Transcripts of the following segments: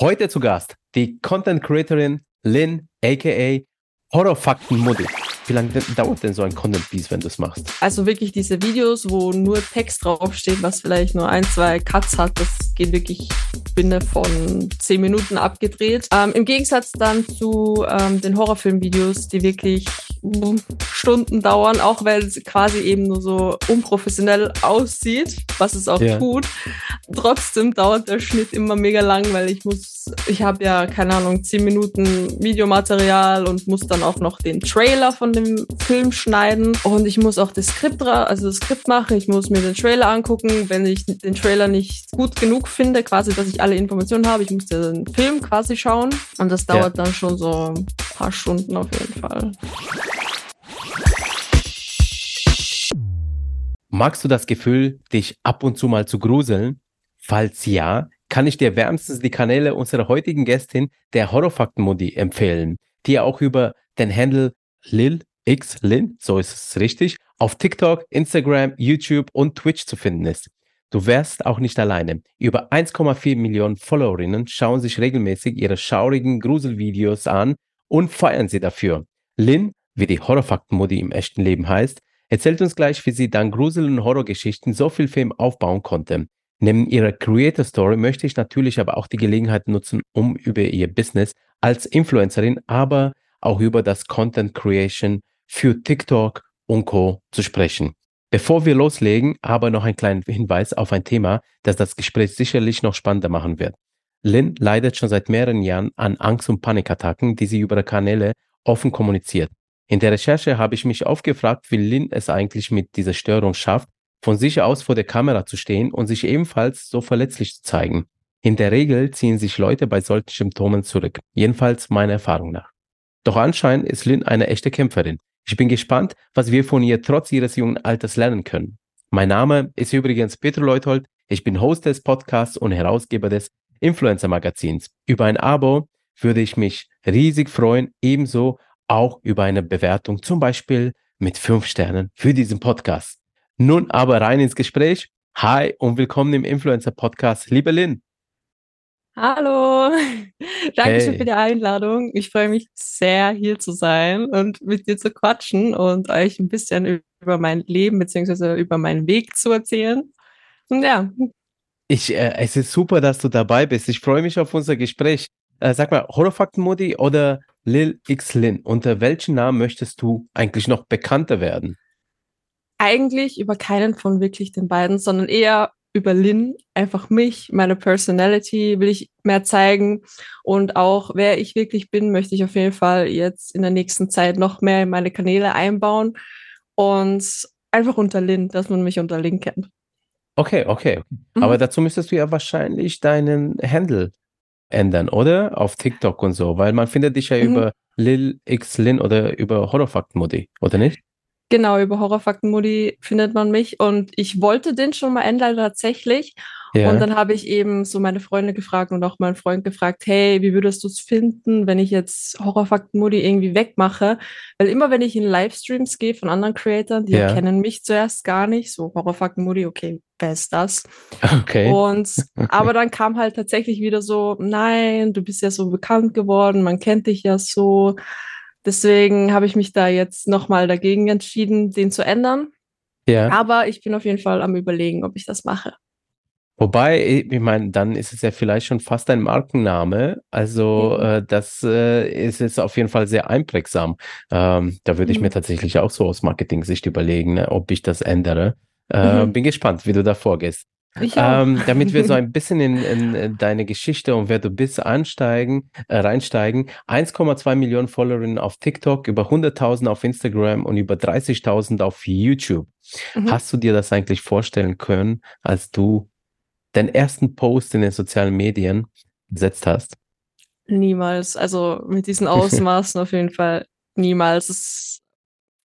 Heute zu Gast die Content Creatorin Lynn, aka Horrorfakten Mutti. Wie lange dauert denn so ein Content Piece, wenn du es machst? Also wirklich diese Videos, wo nur Text draufsteht, was vielleicht nur ein, zwei Cuts hat, das geht wirklich binnen von zehn Minuten abgedreht. Ähm, Im Gegensatz dann zu ähm, den Horrorfilm-Videos, die wirklich Stunden dauern, auch weil es quasi eben nur so unprofessionell aussieht, was es auch ja. tut. Trotzdem dauert der Schnitt immer mega lang, weil ich muss, ich habe ja, keine Ahnung, zehn Minuten Videomaterial und muss dann auch noch den Trailer von dem Film schneiden und ich muss auch das Skript, also das Skript machen, ich muss mir den Trailer angucken, wenn ich den Trailer nicht gut genug finde, quasi, dass ich alle Informationen habe, ich muss den Film quasi schauen und das dauert ja. dann schon so ein paar Stunden auf jeden Fall. Magst du das Gefühl, dich ab und zu mal zu gruseln? Falls ja, kann ich dir wärmstens die Kanäle unserer heutigen Gästin, der Horrorfakten-Modi, empfehlen, die auch über den Handle Lil X Lin, so ist es richtig, auf TikTok, Instagram, YouTube und Twitch zu finden ist. Du wärst auch nicht alleine. Über 1,4 Millionen Followerinnen schauen sich regelmäßig ihre schaurigen Gruselvideos an und feiern sie dafür. Lin, wie die Horrorfakten-Modi im echten Leben heißt, erzählt uns gleich, wie sie dank Grusel- und Horrorgeschichten so viel Film aufbauen konnte. Neben ihrer Creator Story möchte ich natürlich aber auch die Gelegenheit nutzen, um über ihr Business als Influencerin, aber auch über das Content Creation für TikTok und Co. zu sprechen. Bevor wir loslegen, aber noch ein kleiner Hinweis auf ein Thema, das das Gespräch sicherlich noch spannender machen wird. Lynn leidet schon seit mehreren Jahren an Angst- und Panikattacken, die sie über Kanäle offen kommuniziert. In der Recherche habe ich mich aufgefragt, wie Lynn es eigentlich mit dieser Störung schafft, von sich aus vor der Kamera zu stehen und sich ebenfalls so verletzlich zu zeigen. In der Regel ziehen sich Leute bei solchen Symptomen zurück, jedenfalls meiner Erfahrung nach. Doch anscheinend ist Lynn eine echte Kämpferin. Ich bin gespannt, was wir von ihr trotz ihres jungen Alters lernen können. Mein Name ist übrigens Peter Leuthold. Ich bin Host des Podcasts und Herausgeber des Influencer Magazins. Über ein Abo würde ich mich riesig freuen, ebenso auch über eine Bewertung, zum Beispiel mit fünf Sternen für diesen Podcast. Nun aber rein ins Gespräch. Hi und willkommen im Influencer Podcast, liebe Lynn. Hallo, Dankeschön hey. für die Einladung. Ich freue mich sehr, hier zu sein und mit dir zu quatschen und euch ein bisschen über mein Leben bzw. über meinen Weg zu erzählen. Und ja. Ich, äh, es ist super, dass du dabei bist. Ich freue mich auf unser Gespräch. Äh, sag mal, Horrorfakten-Modi oder Lil X Lin, unter welchen Namen möchtest du eigentlich noch bekannter werden? Eigentlich über keinen von wirklich den beiden, sondern eher über Lin, einfach mich, meine Personality will ich mehr zeigen und auch wer ich wirklich bin, möchte ich auf jeden Fall jetzt in der nächsten Zeit noch mehr in meine Kanäle einbauen und einfach unter Lin, dass man mich unter Lin kennt. Okay, okay. Mhm. Aber dazu müsstest du ja wahrscheinlich deinen Handle ändern, oder? Auf TikTok und so, weil man findet dich ja mhm. über Lil X Lin oder über Horrorfakt Modi, oder nicht? Genau, über Horrorfakten-Modi findet man mich. Und ich wollte den schon mal ändern tatsächlich. Ja. Und dann habe ich eben so meine Freunde gefragt und auch meinen Freund gefragt, hey, wie würdest du es finden, wenn ich jetzt Horrorfakten-Modi irgendwie wegmache? Weil immer, wenn ich in Livestreams gehe von anderen Creatoren, die ja. kennen mich zuerst gar nicht, so Horrorfakten-Modi, okay, wer ist das? Okay. Und, aber dann kam halt tatsächlich wieder so, nein, du bist ja so bekannt geworden, man kennt dich ja so. Deswegen habe ich mich da jetzt nochmal dagegen entschieden, den zu ändern. Ja. Aber ich bin auf jeden Fall am Überlegen, ob ich das mache. Wobei, ich meine, dann ist es ja vielleicht schon fast ein Markenname. Also, mhm. äh, das äh, ist jetzt auf jeden Fall sehr einprägsam. Ähm, da würde ich mhm. mir tatsächlich auch so aus Marketing-Sicht überlegen, ne, ob ich das ändere. Äh, mhm. Bin gespannt, wie du da vorgehst. Ähm, damit wir so ein bisschen in, in, deine Geschichte und wer du bist ansteigen, äh, reinsteigen. 1,2 Millionen Followerinnen auf TikTok, über 100.000 auf Instagram und über 30.000 auf YouTube. Mhm. Hast du dir das eigentlich vorstellen können, als du den ersten Post in den sozialen Medien gesetzt hast? Niemals. Also mit diesen Ausmaßen auf jeden Fall niemals. Es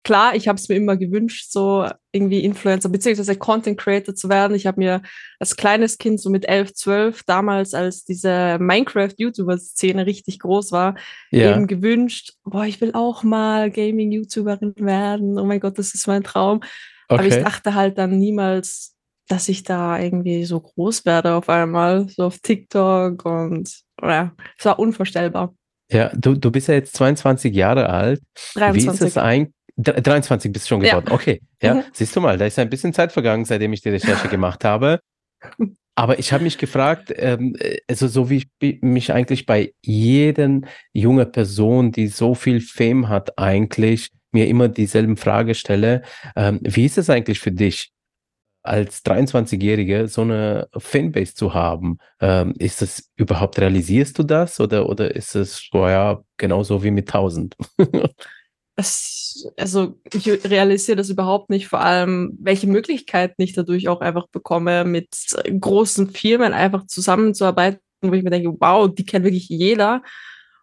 klar, ich habe es mir immer gewünscht, so irgendwie Influencer beziehungsweise Content Creator zu werden. Ich habe mir als kleines Kind, so mit elf, zwölf, damals, als diese Minecraft-YouTuber-Szene richtig groß war, ja. eben gewünscht, boah, ich will auch mal Gaming-YouTuberin werden. Oh mein Gott, das ist mein Traum. Okay. Aber ich dachte halt dann niemals, dass ich da irgendwie so groß werde auf einmal, so auf TikTok und ja, es war unvorstellbar. Ja, du, du bist ja jetzt 22 Jahre alt. 23. Wie ist es eigentlich? 23 bist du schon geworden. Ja. Okay, ja, Mhm. siehst du mal, da ist ein bisschen Zeit vergangen, seitdem ich die Recherche gemacht habe. Aber ich habe mich gefragt, ähm, äh, also so wie ich mich eigentlich bei jeden junge Person, die so viel Fame hat, eigentlich mir immer dieselben Frage stelle. Ähm, wie ist es eigentlich für dich, als 23-Jährige so eine Fanbase zu haben? Ähm, ist es überhaupt, realisierst du das oder, oder ist es, so, ja, genauso wie mit 1000? Es, also ich realisiere das überhaupt nicht, vor allem welche Möglichkeiten ich dadurch auch einfach bekomme, mit großen Firmen einfach zusammenzuarbeiten, wo ich mir denke, wow, die kennt wirklich jeder.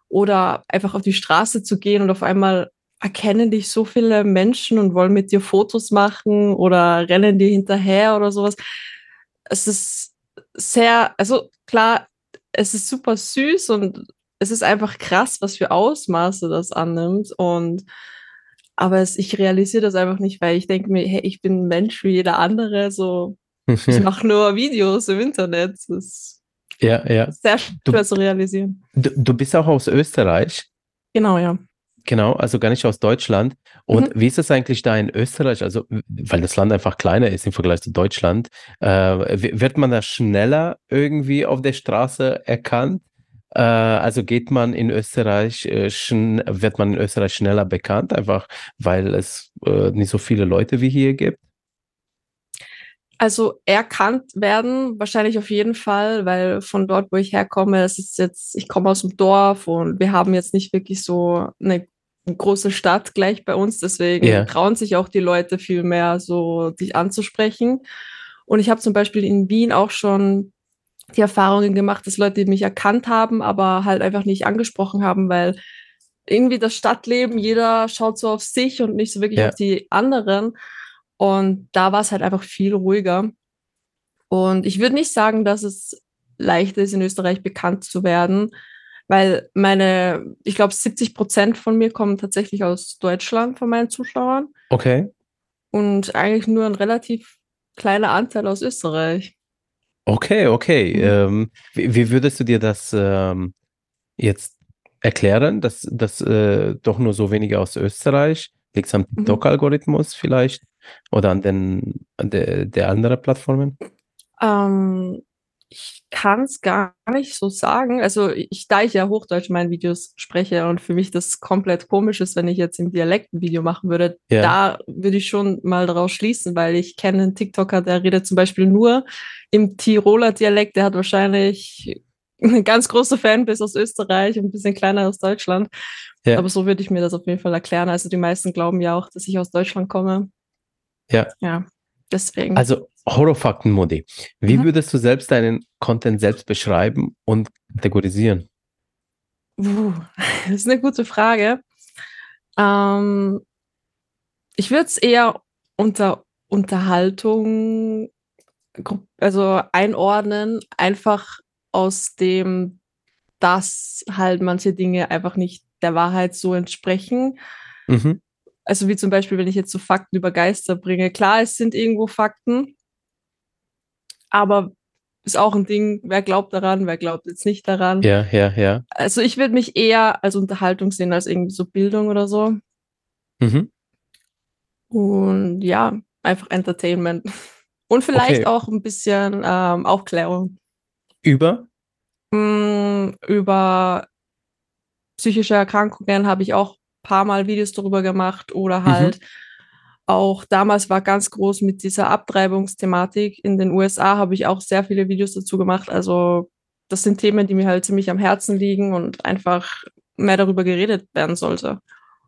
Oder einfach auf die Straße zu gehen und auf einmal erkennen dich so viele Menschen und wollen mit dir Fotos machen oder rennen dir hinterher oder sowas. Es ist sehr, also klar, es ist super süß und es ist einfach krass, was für Ausmaße das annimmt. Und aber es, ich realisiere das einfach nicht, weil ich denke mir, hey, ich bin ein Mensch wie jeder andere. So, ich mache nur Videos im Internet. Das ist Ja, ja. sehr schwer Du- zu realisieren. Du, du bist auch aus Österreich, Genau, ja. genau, also gar nicht aus Deutschland. Und wie ist es eigentlich da in Österreich? Also, weil das Land einfach kleiner ist im Vergleich zu Deutschland, äh, wird man da schneller irgendwie auf der Straße erkannt? Äh, also geht man in Österreich, wird man in Österreich schneller bekannt, einfach weil es äh, nicht so viele Leute wie hier gibt? Also erkannt werden, wahrscheinlich auf jeden Fall, weil von dort, wo ich herkomme, es ist jetzt, ich komme aus dem Dorf und wir haben jetzt nicht wirklich so eine große Stadt gleich bei uns, deswegen Ja. trauen sich auch die Leute viel mehr so dich anzusprechen. Und ich habe zum Beispiel in Wien auch schon die Erfahrungen gemacht, dass Leute mich erkannt haben, aber halt einfach nicht angesprochen haben, weil irgendwie das Stadtleben, jeder schaut so auf sich und nicht so wirklich Ja. auf die anderen. Und da war es halt einfach viel ruhiger. Und ich würde nicht sagen, dass es leichter ist, in Österreich bekannt zu werden, weil meine, ich glaube, 70 Prozent von mir kommen tatsächlich aus Deutschland, von meinen Zuschauern. Okay. Und eigentlich nur ein relativ kleiner Anteil aus Österreich. Okay, okay. Mhm. Ähm, wie, wie würdest du dir das ähm, jetzt erklären, dass, dass äh, doch nur so wenige aus Österreich? Liegt es am Mhm. TikTok-Algorithmus vielleicht? Oder an den an der, der anderen Plattformen? Ähm, kann es gar nicht so sagen. Also ich, da ich ja Hochdeutsch in meinen Videos spreche und für mich das komplett komisch ist, wenn ich jetzt im Dialekt ein Video machen würde, Ja. da würde ich schon mal daraus schließen, weil ich kenne einen TikToker, der redet zum Beispiel nur im Tiroler Dialekt. Der hat wahrscheinlich eine ganz große Fanbase aus Österreich und ein bisschen kleiner aus Deutschland. Ja. Aber so würde ich mir das auf jeden Fall erklären. Also die meisten glauben ja auch, dass ich aus Deutschland komme. Ja. Ja, deswegen. Also Horrorfakten, Modi. Wie Mhm. würdest du selbst deinen Content selbst beschreiben und kategorisieren? Uh, das ist eine gute Frage. Ähm, ich würde es eher unter Unterhaltung also einordnen, einfach aus dem, dass halt manche Dinge einfach nicht der Wahrheit so entsprechen. Mhm. Also wie zum Beispiel, wenn ich jetzt so Fakten über Geister bringe. Klar, es sind irgendwo Fakten, aber ist auch ein Ding, wer glaubt daran, wer glaubt jetzt nicht daran. Ja, ja, ja. Also ich würde mich eher als Unterhaltung sehen, als irgendwie so Bildung oder so. Mhm. Und ja, einfach Entertainment. Und vielleicht Okay. auch ein bisschen ähm, Aufklärung Über? Mm, über psychische Erkrankungen habe ich auch ein paar Mal Videos darüber gemacht oder halt auch damals war ganz groß mit dieser Abtreibungsthematik in den USA, habe ich auch sehr viele Videos dazu gemacht. Also das sind Themen, die mir halt ziemlich am Herzen liegen und einfach mehr darüber geredet werden sollte.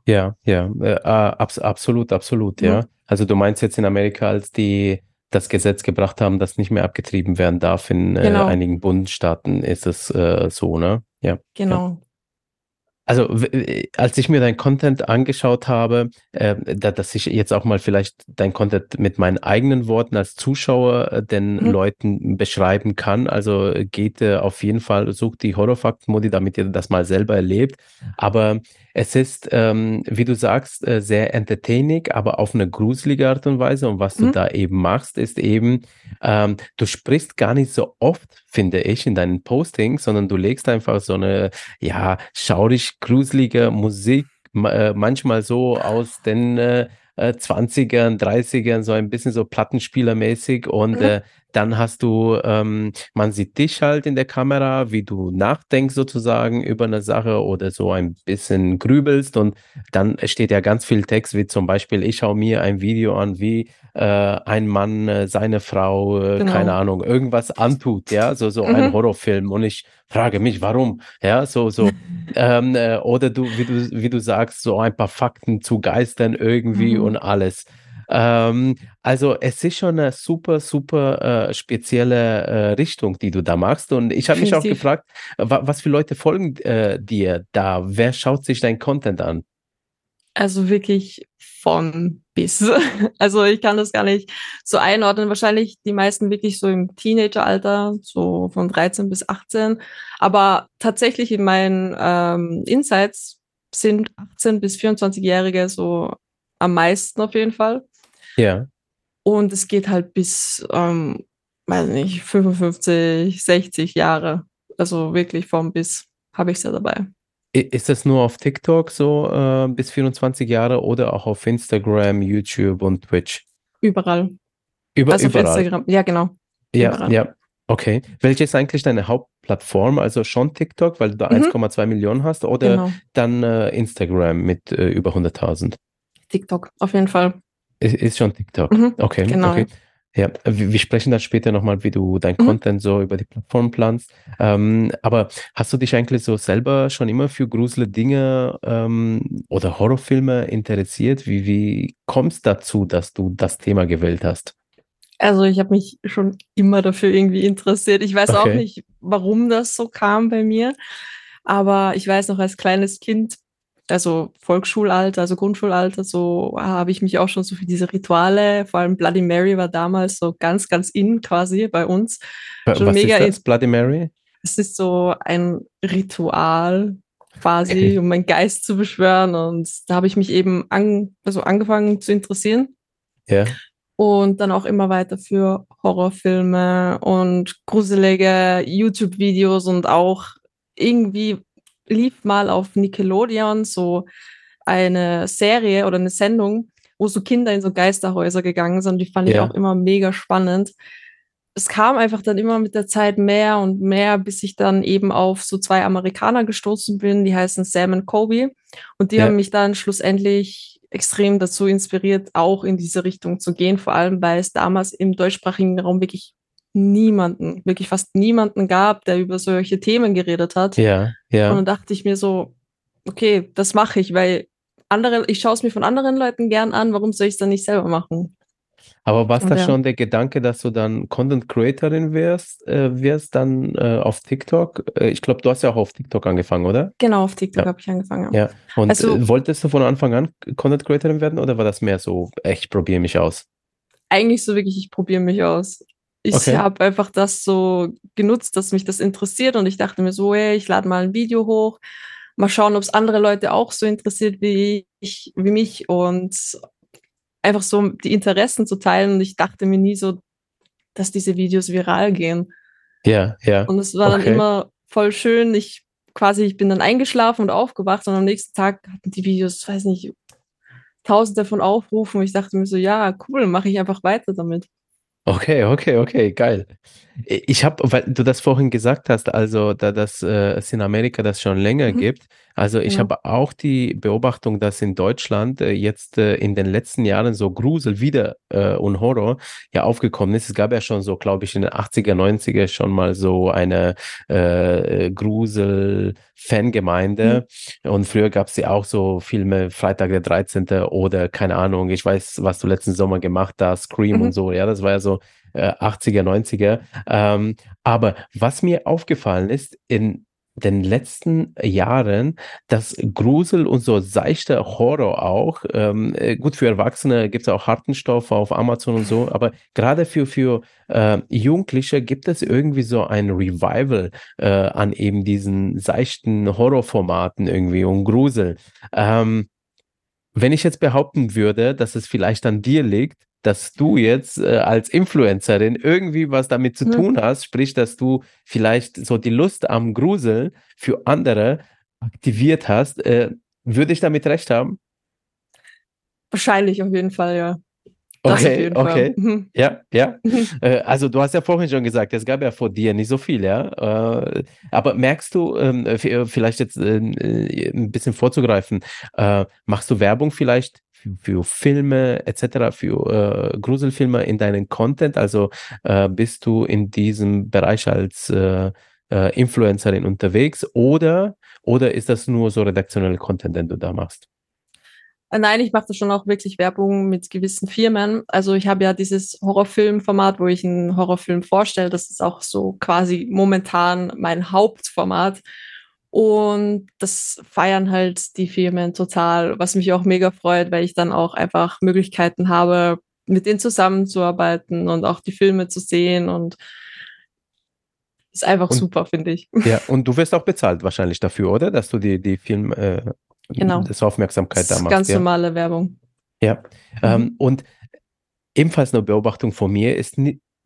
Ja, ja, äh, abs absolut, absolut, ja. Mhm. Also du meinst jetzt in Amerika, als die das Gesetz gebracht haben, dass nicht mehr abgetrieben werden darf in äh, Genau. einigen Bundesstaaten, ist es äh, so, ne? Ja. Genau. Also, als ich mir dein Content angeschaut habe, äh, da, dass ich jetzt auch mal vielleicht dein Content mit meinen eigenen Worten als Zuschauer äh, den mhm. Leuten beschreiben kann. Also geht äh, auf jeden Fall, sucht die Horrorfakt-Modi, damit ihr das mal selber erlebt. Aber es ist, ähm, wie du sagst, äh, sehr entertaining, aber auf eine gruselige Art und Weise. Und was mhm. du da eben machst, ist eben, ähm, du sprichst gar nicht so oft, finde ich, in deinen Postings, sondern du legst einfach so eine, ja, schaurig gruselige Musik, äh, manchmal so aus den äh, 20ern, äh, 30ern, so ein bisschen so Plattenspielermäßig und mhm. äh, dann hast du, ähm, man sieht dich halt in der Kamera, wie du nachdenkst sozusagen über eine Sache oder so ein bisschen grübelst und dann steht ja ganz viel Text, wie zum Beispiel, ich schaue mir ein Video an, wie äh, ein Mann äh, seine Frau, äh, genau. keine Ahnung, irgendwas antut, ja, so, so mhm. ein Horrorfilm und ich frage mich, warum, ja, so, so, ähm, äh, oder du, wie du, wie du sagst, so ein paar Fakten zu Geistern irgendwie mhm. und alles. Ähm, also es ist schon eine super, super äh, spezielle äh, Richtung, die du da machst. Und ich habe mich auch gefragt, was für Leute folgen äh, dir da? Wer schaut sich dein Content an? Also wirklich von bis. Also ich kann das gar nicht so einordnen. Wahrscheinlich die meisten wirklich so im Teenageralter, so von 13 bis 18. Aber tatsächlich in meinen ähm, Insights sind 18 bis 24-Jährige so am meisten auf jeden Fall. Ja. Und es geht halt bis, ähm, weiß nicht, 55, 60 Jahre. Also wirklich vom bis habe ich es ja dabei. Ist das nur auf TikTok so äh, bis 24 Jahre oder auch auf Instagram, YouTube und Twitch? Überall. Über, also überall. auf Instagram, ja genau. Ja, überall. ja. Okay. Welche ist eigentlich deine Hauptplattform? Also schon TikTok, weil du da mhm. 1,2 Millionen hast oder genau. dann äh, Instagram mit äh, über 100.000? TikTok, auf jeden Fall. Ist, schon TikTok. Mhm, okay, genau. okay. Ja, wir, sprechen dann später nochmal, wie du dein mhm. Content so über die Plattform planst. Ähm, aber hast du dich eigentlich so selber schon immer für grusele Dinge ähm, oder Horrorfilme interessiert? Wie, wie kommst du dazu, dass du das Thema gewählt hast? Also ich habe mich schon immer dafür irgendwie interessiert. Ich weiß okay. auch nicht, warum das so kam bei mir. Aber ich weiß noch, als kleines Kind also Volksschulalter, also Grundschulalter, so habe ich mich auch schon so für diese Rituale, vor allem Bloody Mary war damals so ganz, ganz in quasi bei uns. Schon Was mega ist das, Bloody Mary? Es ist so ein Ritual quasi, um meinen Geist zu beschwören und da habe ich mich eben an, also angefangen zu interessieren. Ja. Und dann auch immer weiter für Horrorfilme und gruselige YouTube-Videos und auch irgendwie lief mal auf Nickelodeon so eine Serie oder eine Sendung, wo so Kinder in so Geisterhäuser gegangen sind. Die fand ja. ich auch immer mega spannend. Es kam einfach dann immer mit der Zeit mehr und mehr, bis ich dann eben auf so zwei Amerikaner gestoßen bin, die heißen Sam und Kobe. Und die ja. haben mich dann schlussendlich extrem dazu inspiriert, auch in diese Richtung zu gehen, vor allem weil es damals im deutschsprachigen Raum wirklich niemanden, wirklich fast niemanden gab, der über solche Themen geredet hat. Ja, ja. Und dann dachte ich mir so, okay, das mache ich, weil andere, ich schaue es mir von anderen Leuten gern an, warum soll ich es dann nicht selber machen? Aber war das ja. schon der Gedanke, dass du dann Content Creatorin wirst, äh, wirst dann äh, auf TikTok? Äh, ich glaube, du hast ja auch auf TikTok angefangen, oder? Genau, auf TikTok ja. habe ich angefangen. Ja. Und also, äh, wolltest du von Anfang an Content Creatorin werden oder war das mehr so, ich probiere mich aus? Eigentlich so wirklich, ich probiere mich aus. Ich okay. habe einfach das so genutzt, dass mich das interessiert und ich dachte mir so, hey, ich lade mal ein Video hoch, mal schauen, ob es andere Leute auch so interessiert wie ich, wie mich und einfach so die Interessen zu teilen und ich dachte mir nie so, dass diese Videos viral gehen. Ja, ja. Und es war okay. dann immer voll schön. Ich quasi, ich bin dann eingeschlafen und aufgewacht und am nächsten Tag hatten die Videos, weiß nicht, tausende von Aufrufen. Und ich dachte mir so, ja, cool, mache ich einfach weiter damit. Okay, okay, okay, geil. Ich habe, weil du das vorhin gesagt hast, also da das äh, es in Amerika das schon länger mhm. gibt, also ich ja. habe auch die Beobachtung, dass in Deutschland äh, jetzt äh, in den letzten Jahren so Grusel wieder äh, und Horror ja aufgekommen ist. Es gab ja schon so, glaube ich, in den 80er, 90er schon mal so eine äh, Grusel-Fangemeinde. Mhm. Und früher gab es ja auch so Filme, Freitag der 13. oder keine Ahnung, ich weiß, was du letzten Sommer gemacht hast, Scream mhm. und so. Ja, das war ja so 80er, äh, 90er. Ähm, aber was mir aufgefallen ist, in den letzten Jahren, dass Grusel und so seichter Horror auch, ähm, äh, gut für Erwachsene gibt es auch harten Stoff auf Amazon und so, aber gerade für, für äh, Jugendliche gibt es irgendwie so ein Revival äh, an eben diesen seichten Horrorformaten irgendwie und Grusel. Ähm, wenn ich jetzt behaupten würde, dass es vielleicht an dir liegt, dass du jetzt äh, als Influencerin irgendwie was damit zu hm. tun hast, sprich, dass du vielleicht so die Lust am Grusel für andere aktiviert hast, äh, würde ich damit recht haben? Wahrscheinlich auf jeden Fall, ja. Okay, okay. Mhm. Ja, ja. Äh, also du hast ja vorhin schon gesagt, es gab ja vor dir nicht so viel, ja. Äh, aber merkst du, ähm, äh, vielleicht jetzt ein bisschen vorzugreifen, machst du Werbung vielleicht für, für Filme etc., für Gruselfilme in deinen Content? Also bist du in diesem Bereich als Influencerin unterwegs oder, oder ist das nur so redaktionelle Content, den du da machst? Äh, nein, ich mache schon auch wirklich Werbung mit gewissen Firmen. Also ich habe ja dieses Horrorfilmformat, wo ich einen Horrorfilm vorstelle. Das ist auch so quasi momentan mein Hauptformat. Und das feiern halt die Firmen total, was mich auch mega freut, weil ich dann auch einfach Möglichkeiten habe, mit denen zusammenzuarbeiten und auch die Filme zu sehen und ist einfach und, super, finde ich. Ja, und du wirst auch bezahlt wahrscheinlich dafür, oder? Dass du die, die Film, äh, genau. das Aufmerksamkeit das da machst. Ganz ja. normale Werbung. Ja. Mhm. Ähm, und ebenfalls eine Beobachtung von mir ist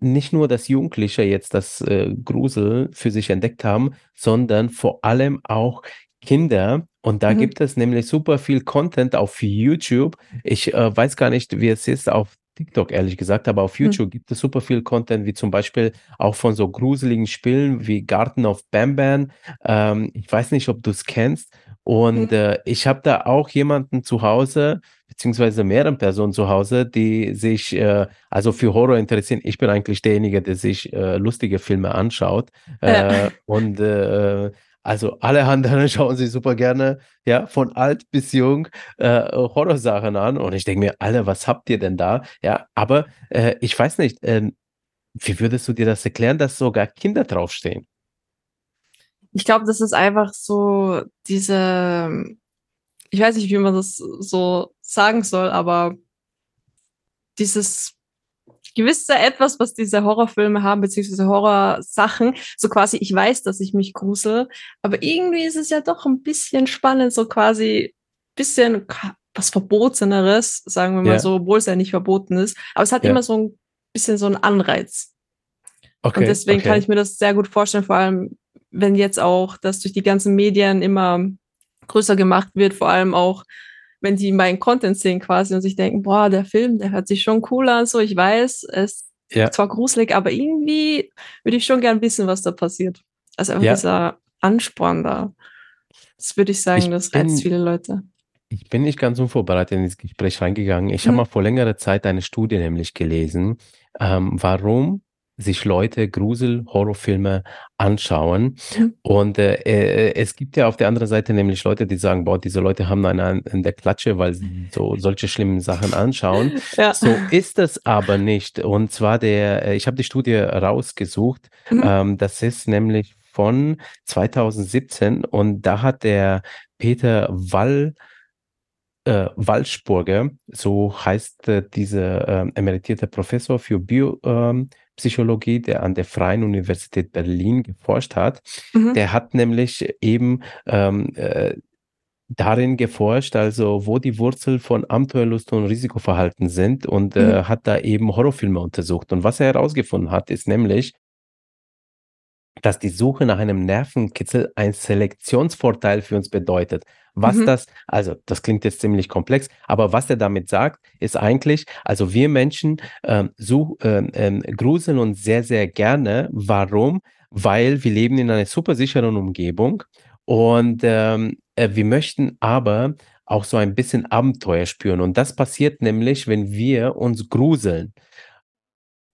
nicht nur, dass Jugendliche jetzt das äh, Grusel für sich entdeckt haben, sondern vor allem auch Kinder. Und da mhm. gibt es nämlich super viel Content auf YouTube. Ich äh, weiß gar nicht, wie es ist auf TikTok, ehrlich gesagt, aber auf hm. YouTube mhm. gibt es super viel Content, wie zum Beispiel auch von so gruseligen Spielen wie Garten of Bamban. Ähm, ich weiß nicht, ob du es kennst. Und mhm. äh, ich habe da auch jemanden zu Hause, beziehungsweise mehrere Personen zu Hause, die sich äh, also für Horror interessieren. Ich bin eigentlich derjenige, der sich äh, lustige Filme anschaut. Ja. Äh, und äh, also alle anderen schauen sich super gerne, ja, von alt bis jung äh, Horrorsachen an. Und ich denke mir, alle, was habt ihr denn da? Ja, aber äh, ich weiß nicht, ähm, wie würdest du dir das erklären, dass sogar Kinder draufstehen? ich glaube, das ist einfach so diese, ich weiß nicht, wie man das so sagen soll, aber dieses gewisse etwas, was diese Horrorfilme haben, beziehungsweise Horrorsachen, so quasi, ich weiß, dass ich mich grusel, aber irgendwie ist es ja doch ein bisschen spannend, so quasi bisschen was Verboteneres, sagen wir mal ja. so, obwohl es ja nicht verboten ist, aber es hat ja. immer so ein bisschen so einen Anreiz. Okay, und deswegen okay. kann ich mir das sehr gut vorstellen, vor allem wenn jetzt auch das durch die ganzen Medien immer größer gemacht wird, vor allem auch, wenn die meinen Content sehen quasi und sich denken, boah, der Film, der hört sich schon cool an, so ich weiß, es ja. ist zwar gruselig, aber irgendwie würde ich schon gern wissen, was da passiert. Also einfach ja. dieser Ansporn da. Das würde ich sagen, ich das reizt viele Leute. Ich bin nicht ganz unvorbereitet in das Gespräch reingegangen. Ich hm. habe mal vor längerer Zeit eine Studie nämlich gelesen, ähm, warum sich Leute Grusel-Horrorfilme anschauen. Mhm. Und äh, äh, es gibt ja auf der anderen Seite nämlich Leute, die sagen, boah, diese Leute haben einen in der Klatsche, weil sie so solche schlimmen Sachen anschauen. Ja. So ist es aber nicht. Und zwar der, äh, ich habe die Studie rausgesucht. Mhm. Ähm, das ist nämlich von 2017 und da hat der Peter Wall äh, Walschburger, so heißt äh, dieser äh, emeritierte Professor für Bio, ähm, der an der Freien Universität Berlin geforscht hat. Mhm. Der hat nämlich eben ähm, äh, darin geforscht, also wo die Wurzel von Abenteuerlust und Risikoverhalten sind und äh, mhm. hat da eben Horrorfilme untersucht. Und was er herausgefunden hat, ist nämlich, dass die Suche nach einem Nervenkitzel ein Selektionsvorteil für uns bedeutet. Was mhm. das, also das klingt jetzt ziemlich komplex, aber was er damit sagt, ist eigentlich, also wir Menschen ähm, so, ähm, ähm, gruseln uns sehr, sehr gerne. Warum? Weil wir leben in einer super sicheren Umgebung und ähm, äh, wir möchten aber auch so ein bisschen Abenteuer spüren. Und das passiert nämlich, wenn wir uns gruseln.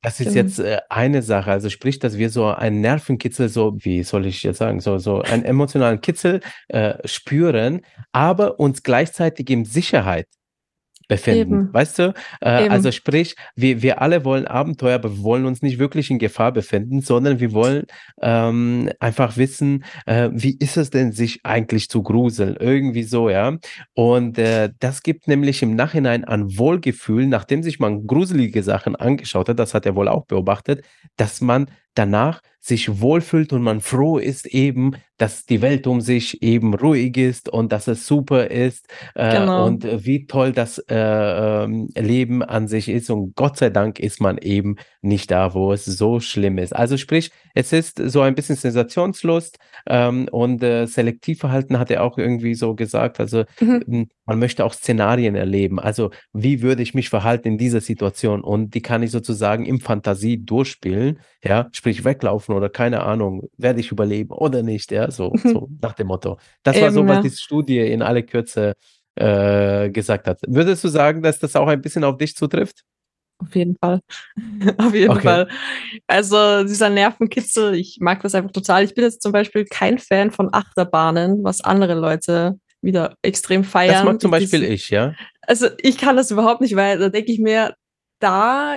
Das ist jetzt äh, eine Sache, also sprich, dass wir so einen Nervenkitzel, so, wie soll ich jetzt sagen, so, so einen emotionalen Kitzel äh, spüren, aber uns gleichzeitig in Sicherheit befinden. Eben. Weißt du? Äh, Eben. also sprich, wir, wir alle wollen Abenteuer, aber wir wollen uns nicht wirklich in Gefahr befinden, sondern wir wollen ähm, einfach wissen, äh, wie ist es denn, sich eigentlich zu gruseln? Irgendwie so, ja. Und äh, das gibt nämlich im Nachhinein an Wohlgefühl, nachdem sich man gruselige Sachen angeschaut hat, das hat er wohl auch beobachtet, dass man danach sich wohlfühlt und man froh ist eben, dass die Welt um sich eben ruhig ist und dass es super ist äh, Genau. und wie toll das äh, ähm, Leben an sich ist und Gott sei Dank ist man eben nicht da, wo es so schlimm ist. Also sprich, es ist so ein bisschen Sensationslust ähm, und äh, Selektivverhalten hat er auch irgendwie so gesagt, also Mhm. man möchte auch Szenarien erleben. Also wie würde ich mich verhalten in dieser Situation und die kann ich sozusagen im Fantasie durchspielen, ja, sprich weglaufen oder keine Ahnung, werde ich überleben oder nicht, ja, so, so nach dem Motto. Das war so, Eben, was ja. diese Studie in aller Kürze äh, gesagt hat. Würdest du sagen, dass das auch ein bisschen auf dich zutrifft? Auf jeden Fall. Auf jeden Okay. Fall. Also dieser Nervenkitzel, ich mag das einfach total. Ich bin jetzt zum Beispiel kein Fan von Achterbahnen, was andere Leute wieder extrem feiern. Das mag zum Beispiel ich, ja. Also ich kann das überhaupt nicht, weil da denke ich mir, da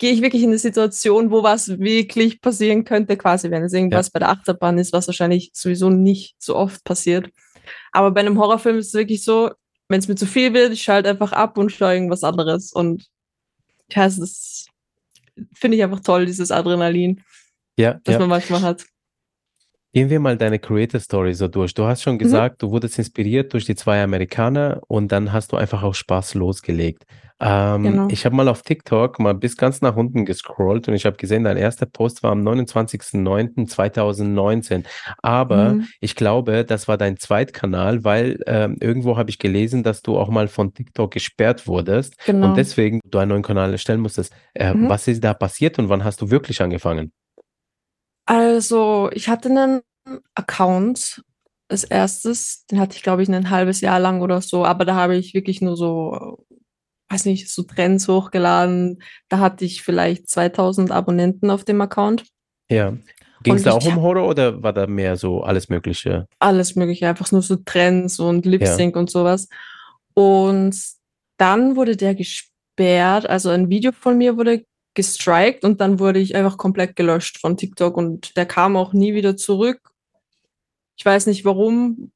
gehe ich wirklich in eine Situation, wo was wirklich passieren könnte, quasi wenn es irgendwas bei der Achterbahn ist, was wahrscheinlich sowieso nicht so oft passiert. Aber bei einem Horrorfilm ist es wirklich so, wenn es mir zu viel wird, ich schalte einfach ab und schaue irgendwas anderes. Und ja, es ist, finde ich einfach toll, dieses Adrenalin, Ja, das ja. man manchmal hat. Gehen wir mal deine Creator Story so durch. Du hast schon Mhm. gesagt, du wurdest inspiriert durch die zwei Amerikaner und dann hast du einfach auf Spaß losgelegt. Ähm, Genau. Ich habe mal auf TikTok mal bis ganz nach unten gescrollt und ich habe gesehen, dein erster Post war am 29.09.2019. Aber Mhm. ich glaube, das war dein Zweitkanal, weil ähm, irgendwo habe ich gelesen, dass du auch mal von TikTok gesperrt wurdest Genau. und deswegen du einen neuen Kanal erstellen musstest. Äh, Mhm. Was ist da passiert und wann hast du wirklich angefangen? Also, ich hatte einen Account als erstes, den hatte ich, glaube ich, ein halbes Jahr lang oder so, aber da habe ich wirklich nur so, weiß nicht, so Trends hochgeladen. Da hatte ich vielleicht 2000 Abonnenten auf dem Account. Ja. Ging es da auch um Horror oder war da mehr so alles Mögliche? Alles Mögliche, einfach nur so Trends und Lip Sync und sowas. Und dann wurde der gesperrt, also ein Video von mir wurde gestrikt und dann wurde ich einfach komplett gelöscht von TikTok und der kam auch nie wieder zurück. Ich weiß nicht warum,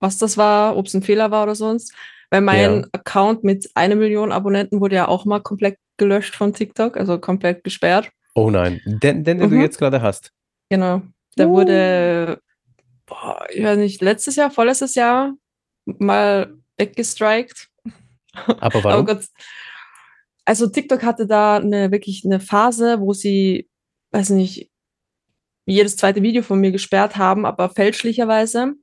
was das war, ob es ein Fehler war oder sonst, weil mein Ja. Account mit einer Million Abonnenten wurde ja auch mal komplett gelöscht von TikTok, also komplett gesperrt. Oh nein, den, den, den du Mhm. jetzt gerade hast. Genau. Der Uh. wurde, boah, ich weiß nicht, letztes Jahr, vorletztes Jahr mal weggestrikt. Aber warum? Aber Gott, also TikTok hatte da eine wirklich eine Phase, wo sie, weiß nicht, jedes zweite Video von mir gesperrt haben, aber fälschlicherweise. Und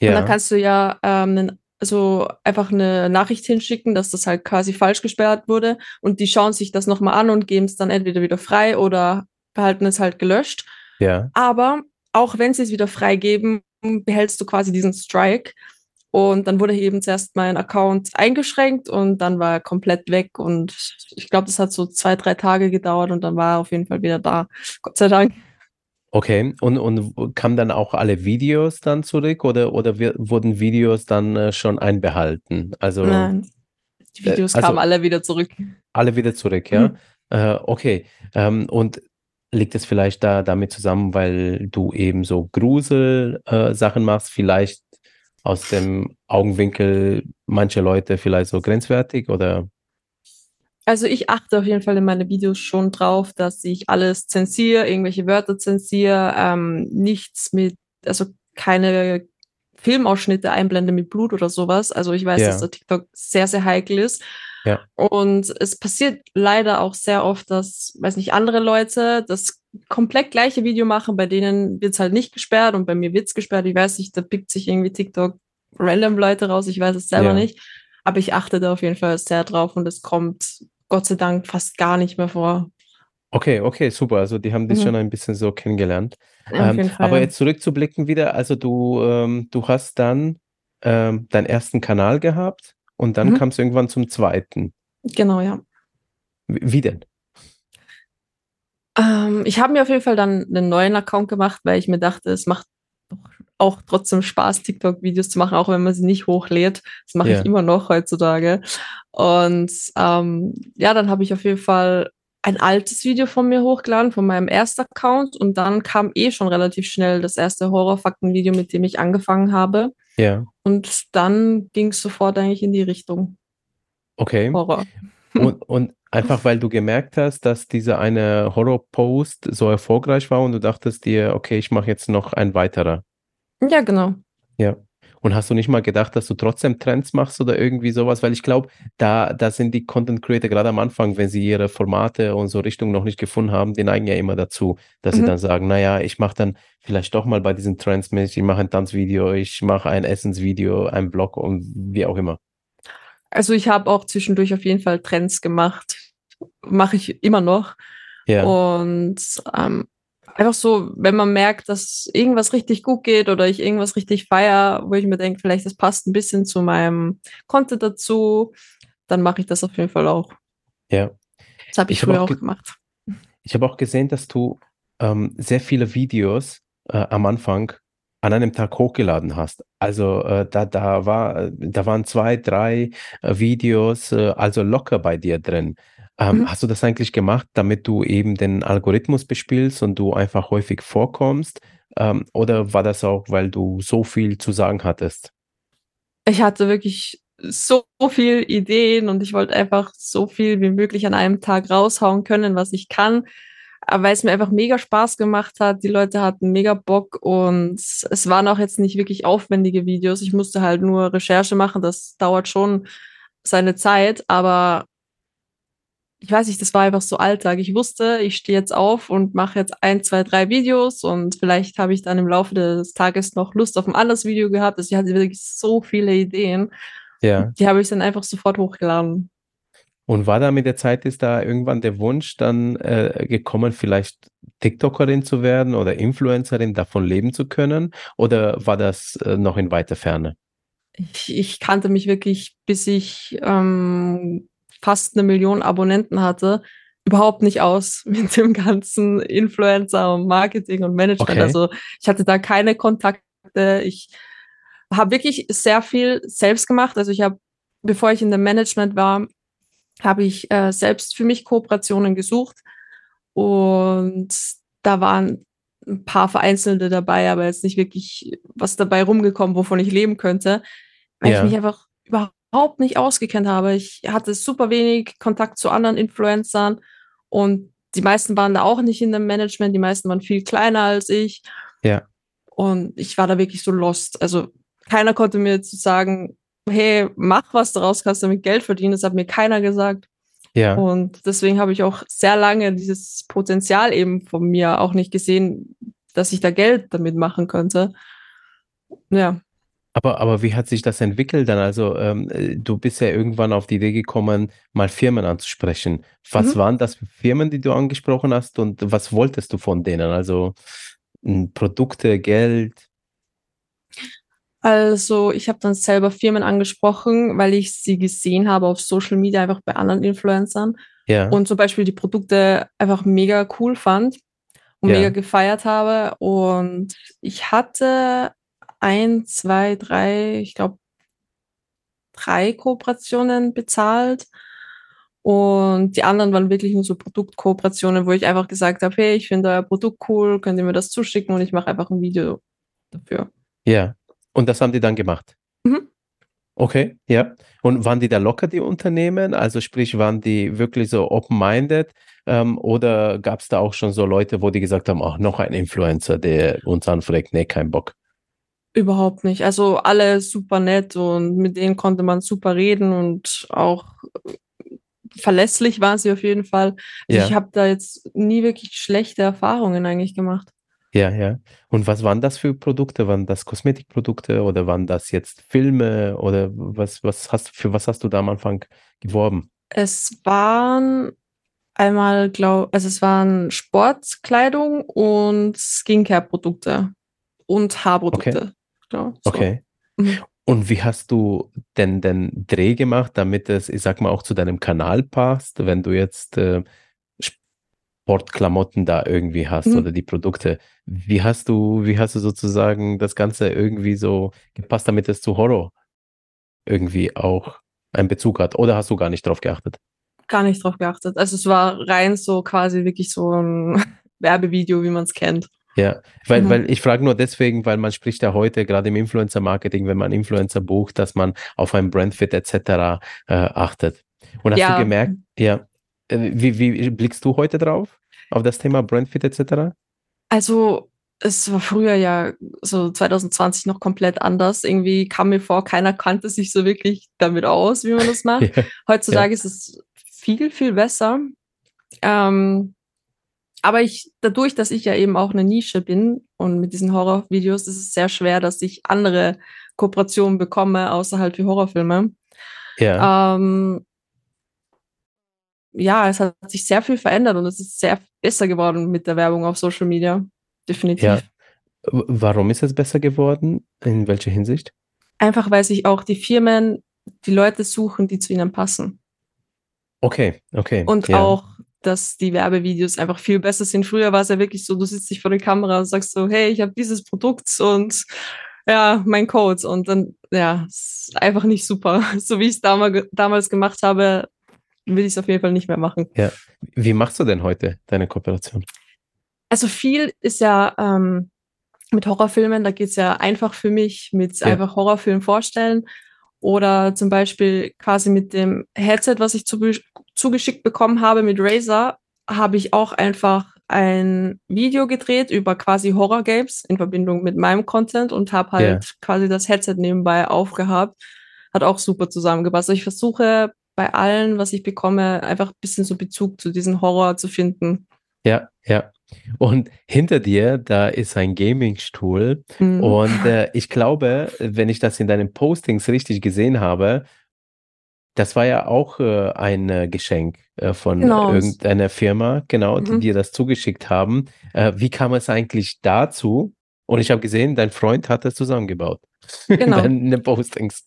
dann ja, kannst du ja ähm, also einfach eine Nachricht hinschicken, dass das halt quasi falsch gesperrt wurde und die schauen sich das nochmal an und geben es dann entweder wieder frei oder behalten es halt gelöscht. ja. Aber auch wenn sie es wieder freigeben, behältst du quasi diesen Strike. Und dann wurde eben zuerst mein Account eingeschränkt und dann war er komplett weg. Und ich glaube, das hat so zwei, drei Tage gedauert und dann war er auf jeden Fall wieder da. Gott sei Dank. Okay, und, und kamen dann auch alle Videos dann zurück oder, oder wir, wurden Videos dann äh, schon einbehalten? Also Nein. Die äh, Videos also- kamen alle wieder zurück. alle wieder zurück, ja? Mhm. Äh, okay, ähm, und liegt es vielleicht da damit zusammen, weil du eben so Grusel-Sachen äh, Sachen machst, vielleicht aus dem Augenwinkel mancher Leute vielleicht so grenzwertig oder? Also ich achte auf jeden Fall in meine Videos schon drauf, dass ich alles zensiere, irgendwelche Wörter zensiere, ähm, nichts mit, also keine Filmausschnitte einblende mit Blut oder sowas. Also ich weiß, Ja. dass der TikTok sehr, sehr heikel ist. Ja. Und es passiert leider auch sehr oft, dass, weiß nicht, andere Leute das komplett gleiche Video machen, bei denen wird's halt nicht gesperrt und bei mir wird's gesperrt. Ich weiß nicht, da pickt sich irgendwie TikTok random Leute raus, ich weiß es selber Ja. nicht. Aber ich achte da auf jeden Fall sehr drauf und es kommt Gott sei Dank fast gar nicht mehr vor. Okay, okay, super. Also die haben dich Mhm. schon ein bisschen so kennengelernt. Ähm, Fall. aber ja. jetzt zurückzublicken wieder, also du, ähm, du hast dann ähm, deinen ersten Kanal gehabt und dann Mhm. kam es irgendwann zum zweiten. Genau, ja. Wie, wie denn? Ähm, ich habe mir auf jeden Fall dann einen neuen Account gemacht, weil ich mir dachte, es macht auch trotzdem Spaß, TikTok-Videos zu machen, auch wenn man sie nicht hochlädt. Das mache Ja. ich immer noch heutzutage. Und ähm, ja, dann habe ich auf jeden Fall ein altes Video von mir hochgeladen, von meinem ersten Account. Und dann kam eh schon relativ schnell das erste Horrorfakten-Video, mit dem ich angefangen habe. Ja, Und dann ging es sofort eigentlich in die Richtung okay. Horror. Und, und einfach weil du gemerkt hast, dass dieser eine Horror-Post so erfolgreich war und du dachtest dir, okay, ich mache jetzt noch ein weiterer. Ja, genau. Ja. Und hast du nicht mal gedacht, dass du trotzdem Trends machst oder irgendwie sowas? Weil ich glaube, da, da sind die Content Creator gerade am Anfang, wenn sie ihre Formate und so Richtung noch nicht gefunden haben, die neigen ja immer dazu, dass sie Mhm. dann sagen, naja, ich mache dann vielleicht doch mal bei diesen Trends mit, ich mache ein Tanzvideo, ich mache ein Essensvideo, ein Blog und wie auch immer. Also ich habe auch zwischendurch auf jeden Fall Trends gemacht. Mache ich immer noch. Ja, Und ähm, einfach so, wenn man merkt, dass irgendwas richtig gut geht oder ich irgendwas richtig feier, wo ich mir denke, vielleicht das passt ein bisschen zu meinem Content dazu, dann mache ich das auf jeden Fall auch. ja. Das habe ich, Ich früher auch auch ge- gemacht. Ich habe auch gesehen, dass du ähm, sehr viele Videos äh, am Anfang an einem Tag hochgeladen hast. Also äh, da, da war, äh, da waren zwei, drei äh, Videos, äh, also locker bei dir drin. Ähm, Mhm. hast du das eigentlich gemacht, damit du eben den Algorithmus bespielst und du einfach häufig vorkommst? Ähm, oder war das auch, weil du so viel zu sagen hattest? Ich hatte wirklich so viel Ideen und ich wollte einfach so viel wie möglich an einem Tag raushauen können, was ich kann. Aber weil es mir einfach mega Spaß gemacht hat, die Leute hatten mega Bock und es waren auch jetzt nicht wirklich aufwendige Videos. Ich musste halt nur Recherche machen, das dauert schon seine Zeit, aber ich weiß nicht, das war einfach so Alltag. Ich wusste, ich stehe jetzt auf und mache jetzt ein, zwei, drei Videos und vielleicht habe ich dann im Laufe des Tages noch Lust auf ein anderes Video gehabt. Also ich hatte wirklich so viele Ideen. Ja. Die habe ich dann einfach sofort hochgeladen. Und war da mit der Zeit, ist da irgendwann der Wunsch dann äh, gekommen, vielleicht TikTokerin zu werden oder Influencerin, davon leben zu können? Oder war das äh, noch in weiter Ferne? Ich, ich kannte mich wirklich, bis ich ähm, fast eine Million Abonnenten hatte, überhaupt nicht aus mit dem ganzen Influencer und Marketing und Management. Okay. Also ich hatte da keine Kontakte. Ich habe wirklich sehr viel selbst gemacht. Also ich habe, bevor ich in dem Management war, habe ich äh, selbst für mich Kooperationen gesucht und da waren ein paar vereinzelte dabei, aber jetzt nicht wirklich was dabei rumgekommen, wovon ich leben könnte, weil Ja. ich mich einfach überhaupt nicht ausgekennt habe. Ich hatte super wenig Kontakt zu anderen Influencern und die meisten waren da auch nicht in dem Management, die meisten waren viel kleiner als ich Ja. und ich war da wirklich so lost. Also keiner konnte mir zu sagen, hey, mach was daraus, kannst damit Geld verdienen. Das hat mir keiner gesagt. Ja. Und deswegen habe ich auch sehr lange dieses Potenzial eben von mir auch nicht gesehen, dass ich da Geld damit machen könnte. Ja, Aber, aber wie hat sich das entwickelt dann? Also, ähm, äh, du bist ja irgendwann auf die Idee gekommen, mal Firmen anzusprechen. Was Mhm. waren das für Firmen, die du angesprochen hast und was wolltest du von denen? Also m, Produkte, Geld? also ich habe dann selber Firmen angesprochen, weil ich sie gesehen habe auf Social Media, einfach bei anderen Influencern Ja. und zum Beispiel die Produkte einfach mega cool fand und Ja. mega gefeiert habe. Und ich hatte ein, zwei, drei, ich glaube, drei Kooperationen bezahlt. Und die anderen waren wirklich nur so Produktkooperationen, wo ich einfach gesagt habe, hey, ich finde euer Produkt cool, könnt ihr mir das zuschicken und ich mache einfach ein Video dafür. Ja. Und das haben die dann gemacht. Mhm. Okay, ja. Und waren die da locker, die Unternehmen? Also sprich, waren die wirklich so open-minded? Ähm, oder gab es da auch schon so Leute, wo die gesagt haben, ach, noch ein Influencer, der uns anfragt, nee, kein Bock. Überhaupt nicht. Also alle super nett und mit denen konnte man super reden und auch verlässlich waren sie auf jeden Fall. Also Ja. ich habe da jetzt nie wirklich schlechte Erfahrungen eigentlich gemacht. Ja, ja. Und was waren das für Produkte? Waren das Kosmetikprodukte oder waren das jetzt Filme oder was, was hast, für was hast du da am Anfang geworben? Es waren einmal, glaub, also es waren Sportkleidung und Skincare-Produkte und Haarprodukte. Genau, so. Okay. Mhm. Und wie hast du denn den Dreh gemacht, damit es, ich sag mal, auch zu deinem Kanal passt, wenn du jetzt äh, sp- Sportklamotten da irgendwie hast Mhm. oder die Produkte. Wie hast du, wie hast du sozusagen das Ganze irgendwie so gepasst, damit es zu Horror irgendwie auch einen Bezug hat? Oder hast du gar nicht drauf geachtet? Gar nicht drauf geachtet. Also es war rein so quasi wirklich so ein Werbevideo, wie man es kennt. Ja, weil, Mhm. weil ich frage nur deswegen, weil man spricht ja heute gerade im Influencer-Marketing, wenn man Influencer bucht, dass man auf ein Brandfit etc. Äh, achtet. Und hast Ja. du gemerkt, ja, äh, wie, wie blickst du heute drauf auf das Thema Brandfit etc.? Also es war früher ja so 2020 noch komplett anders. Irgendwie kam mir vor, keiner kannte sich so wirklich damit aus, wie man das macht. Ja, Heutzutage ist es viel, viel besser. Ähm, aber ich, dadurch, dass ich ja eben auch eine Nische bin und mit diesen Horrorvideos ist es sehr schwer, dass ich andere Kooperationen bekomme, außerhalb wie Horrorfilme. ja, Ähm, ja, es hat sich sehr viel verändert und es ist sehr besser geworden mit der Werbung auf Social Media. Definitiv. ja. Warum ist es besser geworden? In welcher Hinsicht? Einfach weil sich auch die Firmen die Leute suchen, die zu ihnen passen. Okay, okay. Und ja. auch, dass die Werbevideos einfach viel besser sind. Früher war es ja wirklich so, du sitzt dich vor der Kamera und sagst so, hey, ich habe dieses Produkt und ja, mein Code. Und dann, ja, es ist einfach nicht super. So wie ich es damals, damals gemacht habe, will ich es auf jeden Fall nicht mehr machen. Wie machst du denn heute deine Kooperation? Also viel ist ja ähm, mit Horrorfilmen, da geht es ja einfach für mich mit Ja. einfach Horrorfilm vorstellen. Oder zum Beispiel quasi mit dem Headset, was ich zu, zugeschickt bekommen habe mit Razer, habe ich auch einfach ein Video gedreht über quasi Horror-Games in Verbindung mit meinem Content und habe halt quasi das Headset nebenbei aufgehabt. Hat auch super zusammengepasst. Also ich versuche bei allen, was ich bekomme, einfach ein bisschen so Bezug zu diesem Horror zu finden. Ja, ja. Und hinter dir, da ist ein Gaming-Stuhl. Mhm. Und äh, ich glaube, wenn ich das in deinen Postings richtig gesehen habe, das war ja auch äh, ein äh, Geschenk äh, von Genau. irgendeiner Firma, genau, die Mhm. dir das zugeschickt haben. Äh, wie kam es eigentlich dazu? Und ich habe gesehen, dein Freund hat das zusammengebaut. Genau. in deinen Postings.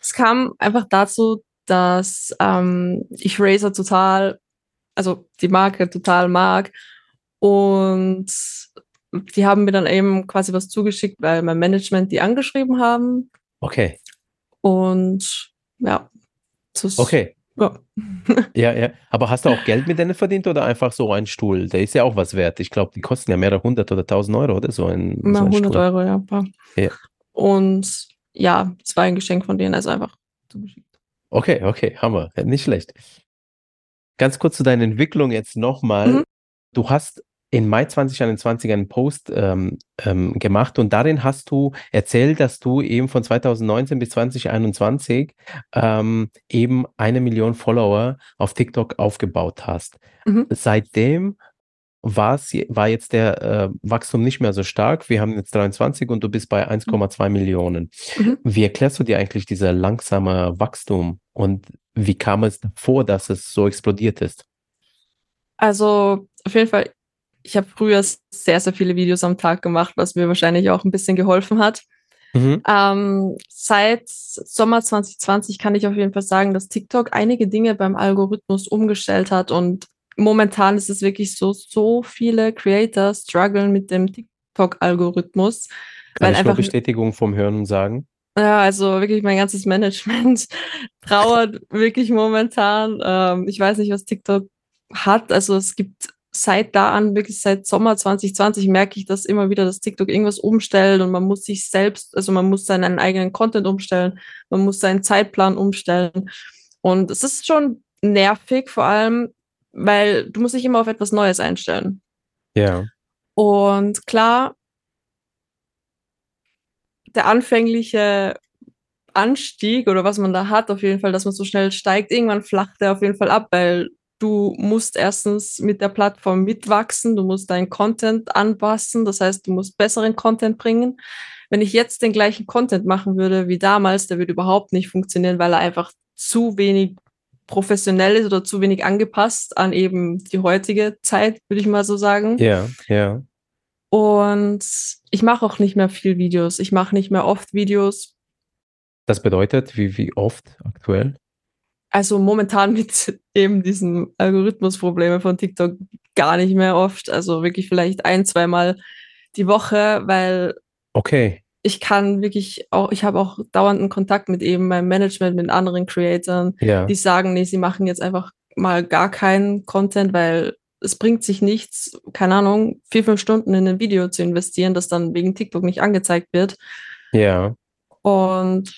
Es kam einfach dazu, dass ähm, ich Razer total, also die Marke total mag. Und die haben mir dann eben quasi was zugeschickt, weil mein Management die angeschrieben haben. Okay, Und ja, das, okay. ja. Ja, ja. Aber hast du auch Geld mit denen verdient oder einfach so ein Stuhl? Der ist ja auch was wert. Ich glaube, die kosten ja mehrere hundert oder tausend Euro oder so ein, so Immer ein 100 Stuhl. Euro, ja. ein paar. Ja. Und ja, es war ein Geschenk von denen, also einfach zugeschickt. Okay, okay, Hammer. Nicht schlecht. Ganz kurz zu deiner Entwicklung jetzt nochmal. Mhm. Du hast in Mai 2021 einen Post ähm, ähm, gemacht und darin hast du erzählt, dass du eben von 2019 bis 2021 ähm, eben eine Million Follower auf TikTok aufgebaut hast. Mhm. Seitdem war jetzt der äh, Wachstum nicht mehr so stark. Wir haben jetzt 23 und du bist bei 1,2 Millionen. Mhm. Wie erklärst du dir eigentlich dieser langsame Wachstum und wie kam es davor, dass es so explodiert ist? Also auf jeden Fall, ich habe früher sehr, sehr viele Videos am Tag gemacht, was mir wahrscheinlich auch ein bisschen geholfen hat. Mhm. Ähm, seit Sommer 2020 kann ich auf jeden Fall sagen, dass TikTok einige Dinge beim Algorithmus umgestellt hat und momentan ist es wirklich so, so viele Creator strugglen mit dem TikTok-Algorithmus, Kann weil ich nur einfach, Bestätigung vom Hören und sagen? ja, also wirklich mein ganzes Management trauert wirklich momentan. Ähm, ich weiß nicht, was TikTok hat. Also es gibt seit da an, wirklich seit Sommer 2020 merke ich das immer wieder, dass TikTok irgendwas umstellt und man muss sich selbst, also man muss seinen eigenen Content umstellen, man muss seinen Zeitplan umstellen. Und es ist schon nervig, vor allem, weil du musst dich immer auf etwas Neues einstellen. Ja. Und klar, der anfängliche Anstieg oder was man da hat, auf jeden Fall, dass man so schnell steigt, irgendwann flacht der auf jeden Fall ab, weil du musst erstens mit der Plattform mitwachsen, du musst deinen Content anpassen, das heißt, du musst besseren Content bringen. Wenn ich jetzt den gleichen Content machen würde wie damals, der würde überhaupt nicht funktionieren, weil er einfach zu wenig professionell ist oder zu wenig angepasst an eben die heutige Zeit, würde ich mal so sagen. Ja, ja. Und ich mache auch nicht mehr viel Videos. Ich mache nicht mehr oft Videos. Das bedeutet, wie, wie oft aktuell? Also momentan mit eben diesen Algorithmusproblemen von TikTok gar nicht mehr oft. Also wirklich vielleicht ein, zweimal die Woche, weil Okay. ich kann wirklich auch, ich habe auch dauernden Kontakt mit eben meinem Management, mit anderen Creatoren, Ja. die sagen, nee, sie machen jetzt einfach mal gar keinen Content, weil es bringt sich nichts, keine Ahnung, vier, fünf Stunden in ein Video zu investieren, das dann wegen TikTok nicht angezeigt wird. Ja. Und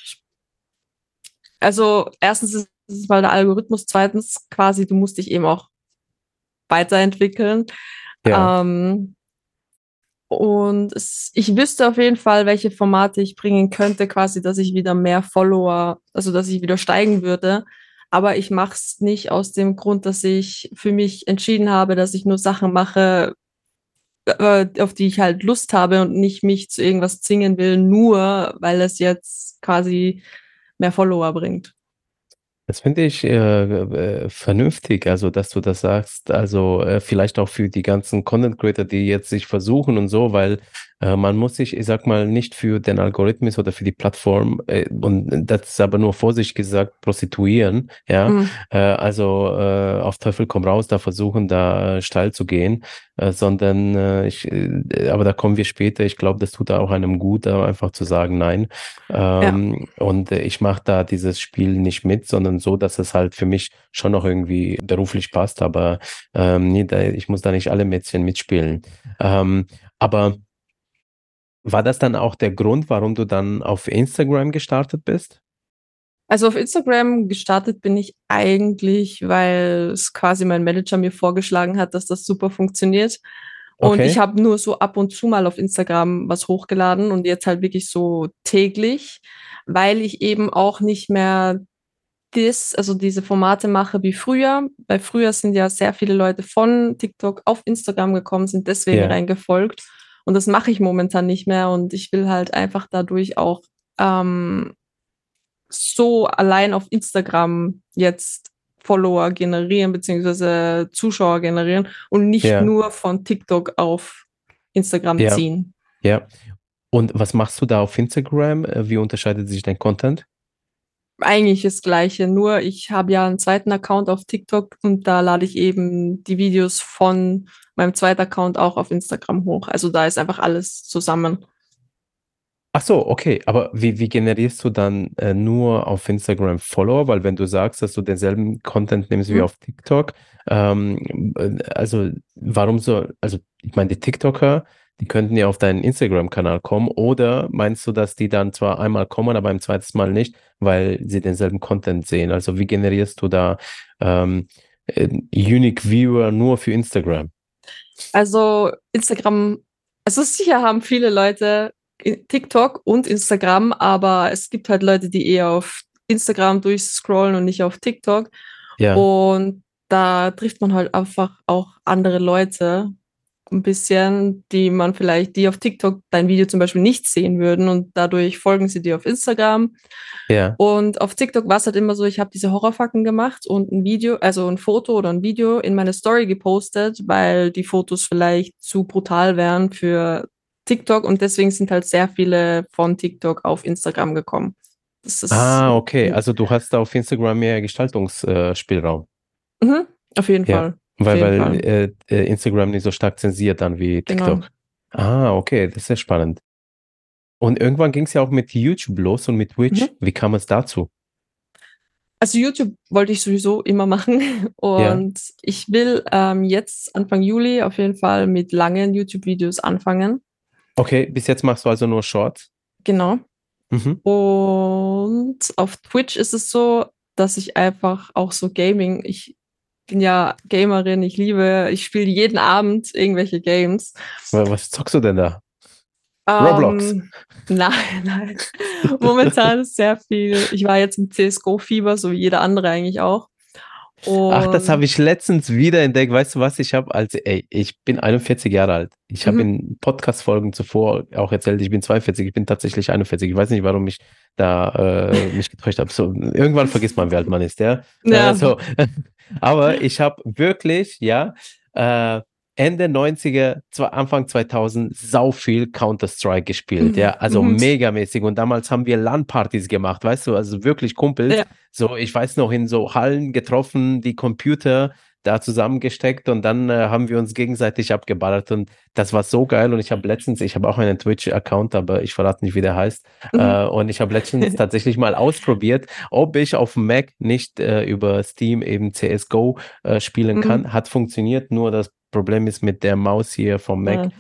also erstens ist es mal der Algorithmus, zweitens quasi, du musst dich eben auch weiterentwickeln. Ja. Ähm, und es, ich wüsste auf jeden Fall, welche Formate ich bringen könnte, quasi, dass ich wieder mehr Follower, also dass ich wieder steigen würde. Aber ich mache es nicht aus dem Grund, dass ich für mich entschieden habe, dass ich nur Sachen mache, äh, auf die ich halt Lust habe und nicht mich zu irgendwas zwingen will, nur weil es jetzt quasi mehr Follower bringt. Das finde ich äh, äh, vernünftig, also dass du das sagst, also äh, vielleicht auch für die ganzen Content Creator, die jetzt sich versuchen und so, weil äh, man muss sich, ich sag mal, nicht für den Algorithmus oder für die Plattform äh, und das ist aber nur vorsichtig gesagt prostituieren, ja, Mhm. äh, also äh, auf Teufel komm raus, da versuchen da steil zu gehen, äh, sondern ich, aber da kommen wir später. Ich glaube, das tut da auch einem gut, einfach zu sagen, nein. Ähm, und äh, ich mache da dieses Spiel nicht mit, sondern so, dass es halt für mich schon noch irgendwie beruflich passt, aber ähm, nee, da, ich muss da nicht alle Mädchen mitspielen. Ähm, aber war das dann auch der Grund, warum du dann auf Instagram gestartet bist? Also auf Instagram gestartet bin ich eigentlich, weil es quasi mein Manager mir vorgeschlagen hat, dass das super funktioniert. Und Okay. ich habe nur so ab und zu mal auf Instagram was hochgeladen und jetzt halt wirklich so täglich, weil ich eben auch nicht mehr das, also diese Formate mache wie früher. Weil früher sind ja sehr viele Leute von TikTok auf Instagram gekommen, sind deswegen Ja. reingefolgt. Und das mache ich momentan nicht mehr. Und ich will halt einfach dadurch auch ähm, so allein auf Instagram jetzt Follower generieren, beziehungsweise Zuschauer generieren und nicht Ja. nur von TikTok auf Instagram Ja. ziehen. Ja. Und was machst du da auf Instagram? Äh, Wie unterscheidet sich dein Content? Eigentlich das Gleiche, nur ich habe ja einen zweiten Account auf TikTok und da lade ich eben die Videos von meinem zweiten Account auch auf Instagram hoch. Also da ist einfach alles zusammen. Ach so, okay. Aber wie, wie generierst du dann äh, nur auf Instagram Follower? Weil wenn du sagst, dass du denselben Content nimmst wie Mhm. auf TikTok, ähm, äh, also warum so, also ich meine, die TikToker, die könnten ja auf deinen Instagram-Kanal kommen oder meinst du, dass die dann zwar einmal kommen, aber ein zweites Mal nicht, weil sie denselben Content sehen? Also wie generierst du da ähm, äh, Unique Viewer nur für Instagram? Also Instagram, also sicher haben viele Leute TikTok und Instagram, aber es gibt halt Leute, die eher auf Instagram durchscrollen und nicht auf TikTok. Ja, Und da trifft man halt einfach auch andere Leute ein bisschen, die man vielleicht, die auf TikTok dein Video zum Beispiel nicht sehen würden und dadurch folgen sie dir auf Instagram. ja, Und auf TikTok war es halt immer so, ich habe diese Horrorfacken gemacht und ein Video, also ein Foto oder ein Video in meine Story gepostet, weil die Fotos vielleicht zu brutal wären für TikTok und deswegen sind halt sehr viele von TikTok auf Instagram gekommen. Ah, okay. Also du hast da auf Instagram mehr Gestaltungsspielraum. mhm, auf jeden Ja, Fall. Weil, weil äh, äh, Instagram nicht so stark zensiert dann wie Genau. TikTok. Ah, okay, das ist ja spannend. Und irgendwann ging es ja auch mit YouTube los und mit Twitch. Mhm. Wie kam es dazu? Also YouTube wollte ich sowieso immer machen Ja. und ich will ähm, jetzt Anfang Juli auf jeden Fall mit langen YouTube-Videos anfangen. Okay, bis jetzt machst du also nur Shorts. Genau. Mhm. Und auf Twitch ist es so, dass ich einfach auch so Gaming, ich bin ja Gamerin, ich liebe, ich spiele jeden Abend irgendwelche Games. Wa- Was zockst du denn da? Roblox. Ähm, nein, nein. Momentan ist sehr viel. Ich war jetzt im CSGO-Fieber, so wie jeder andere eigentlich auch. Ach, das Und- habe ich letztens wieder entdeckt. Weißt du was? Ich habe als, ey, ich bin 41 Jahre alt. Ich habe Mhm. in Podcast-Folgen zuvor auch erzählt, ich bin 42, ich bin tatsächlich 41. Ich weiß nicht, warum ich da äh, mich getäuscht habe. So, irgendwann vergisst man, wie alt man ist, ja. Ja. Äh, so. Aber ich habe wirklich, ja, äh, Ende 90er, zwar Anfang 2000 sau viel Counter-Strike gespielt, Mhm. ja, also Mhm. megamäßig und damals haben wir LAN-Partys gemacht, weißt du, also wirklich Kumpels, Ja. so, ich weiß noch, in so Hallen getroffen, die Computer da zusammengesteckt und dann äh, haben wir uns gegenseitig abgeballert und das war so geil und ich habe letztens, ich habe auch einen Twitch-Account, aber ich verrate nicht, wie der heißt mhm. äh, und ich habe letztens tatsächlich mal ausprobiert, ob ich auf Mac nicht äh, über Steam eben CSGO äh, spielen mhm. kann. Hat funktioniert, nur das Problem ist mit der Maus hier vom Mac. Ja.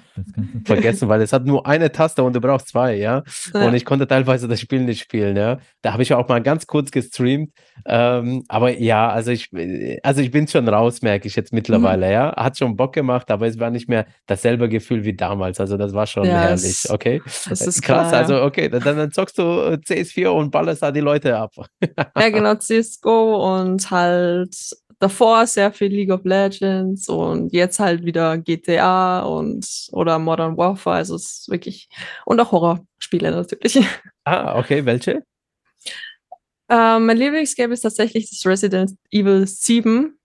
Vergessen, weil es hat nur eine Taste und du brauchst zwei, ja? ja. Und ich konnte teilweise das Spiel nicht spielen, ja. Da habe ich auch mal ganz kurz gestreamt. Ähm, aber ja, also ich, also ich bin schon raus, merke ich jetzt mittlerweile, mhm. ja. Hat schon Bock gemacht, aber es war nicht mehr dasselbe Gefühl wie damals. Also das war schon ja, herrlich, okay? Das ist krass. Klar, also okay, dann, dann zockst du CS4 und ballerst da die Leute ab. ja, genau, CSGO und halt davor sehr viel League of Legends und jetzt halt wieder GTA und oder Modern Warfare. Also es ist wirklich und auch Horrorspiele natürlich. Ah, okay, welche? Ähm, mein Lieblingsgame ist tatsächlich das Resident Evil 7.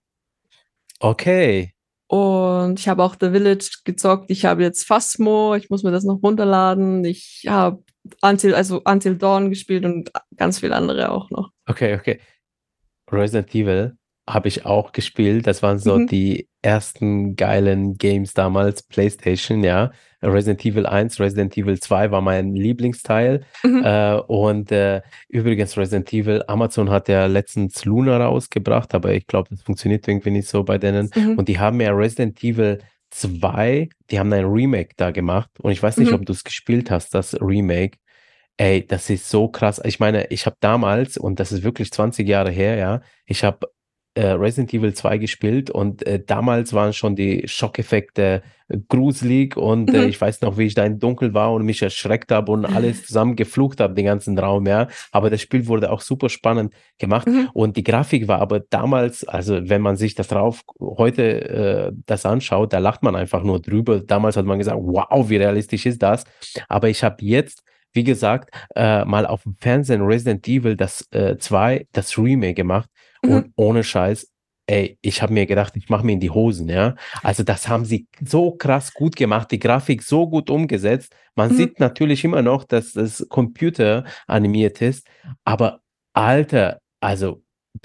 Okay. Und ich habe auch The Village gezockt. Ich habe jetzt Phasmo. Ich muss mir das noch runterladen. Ich habe Until, also Until Dawn gespielt und ganz viele andere auch noch. Okay, okay. Resident Evil habe ich auch gespielt. Das waren so mhm. die ersten geilen Games damals, PlayStation, ja. Resident Evil 1, Resident Evil 2 war mein Lieblingsteil. Mhm. Äh, und äh, übrigens, Resident Evil, Amazon hat ja letztens Luna rausgebracht, aber ich glaube, das funktioniert irgendwie nicht so bei denen. Mhm. Und die haben ja Resident Evil 2, die haben ein Remake da gemacht. Und ich weiß nicht, mhm. ob du es gespielt hast, das Remake. Ey, das ist so krass. Ich meine, ich habe damals, und das ist wirklich 20 Jahre her, ja, ich habe äh, Resident Evil 2 gespielt und äh, damals waren schon die Schockeffekte gruselig und äh, mhm. ich weiß noch, wie ich da im Dunkel war und mich erschreckt habe und alles zusammen geflucht habe, den ganzen Raum, ja. Aber das Spiel wurde auch super spannend gemacht mhm. und die Grafik war aber damals, also wenn man sich das drauf heute äh, das anschaut, da lacht man einfach nur drüber. Damals hat man gesagt, wow, wie realistisch ist das? Aber ich habe jetzt wie gesagt, äh, mal auf dem Fernsehen Resident Evil das 2, äh, das Remake gemacht Mhm. Und ohne Scheiß, ey, ich habe mir gedacht, ich mache mir in die Hosen, ja. Also das haben sie so krass gut gemacht, die Grafik so gut umgesetzt. Man mhm. sieht natürlich immer noch, dass das Computer animiert ist, aber Alter, also,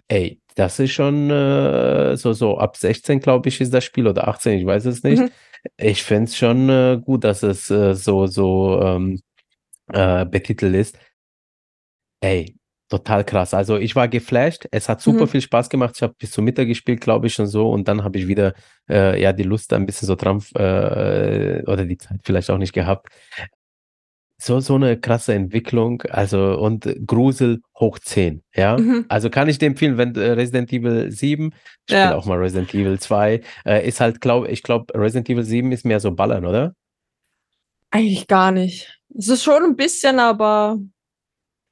ey, das ist schon äh, so, so ab 16, glaube ich, ist das Spiel oder 18, ich weiß es nicht. Mhm. Ich finde es schon äh, gut, dass es äh, so, so ähm, äh, betitelt ist. Ey, Total krass. Also ich war geflasht. Es hat super mhm. viel Spaß gemacht. Ich habe bis zum Mittag gespielt, glaube ich, und so. Und dann habe ich wieder äh, ja die Lust ein bisschen so dran äh, oder die Zeit vielleicht auch nicht gehabt. So, so eine krasse Entwicklung, also und Grusel hoch 10, ja. Mhm. Also kann ich dir empfehlen, wenn äh, Resident Evil 7, ich ja. auch mal Resident Evil 2, äh, ist halt, glaube ich, glaube Resident Evil 7 ist mehr so Ballern, oder? Eigentlich gar nicht. Es ist schon ein bisschen, aber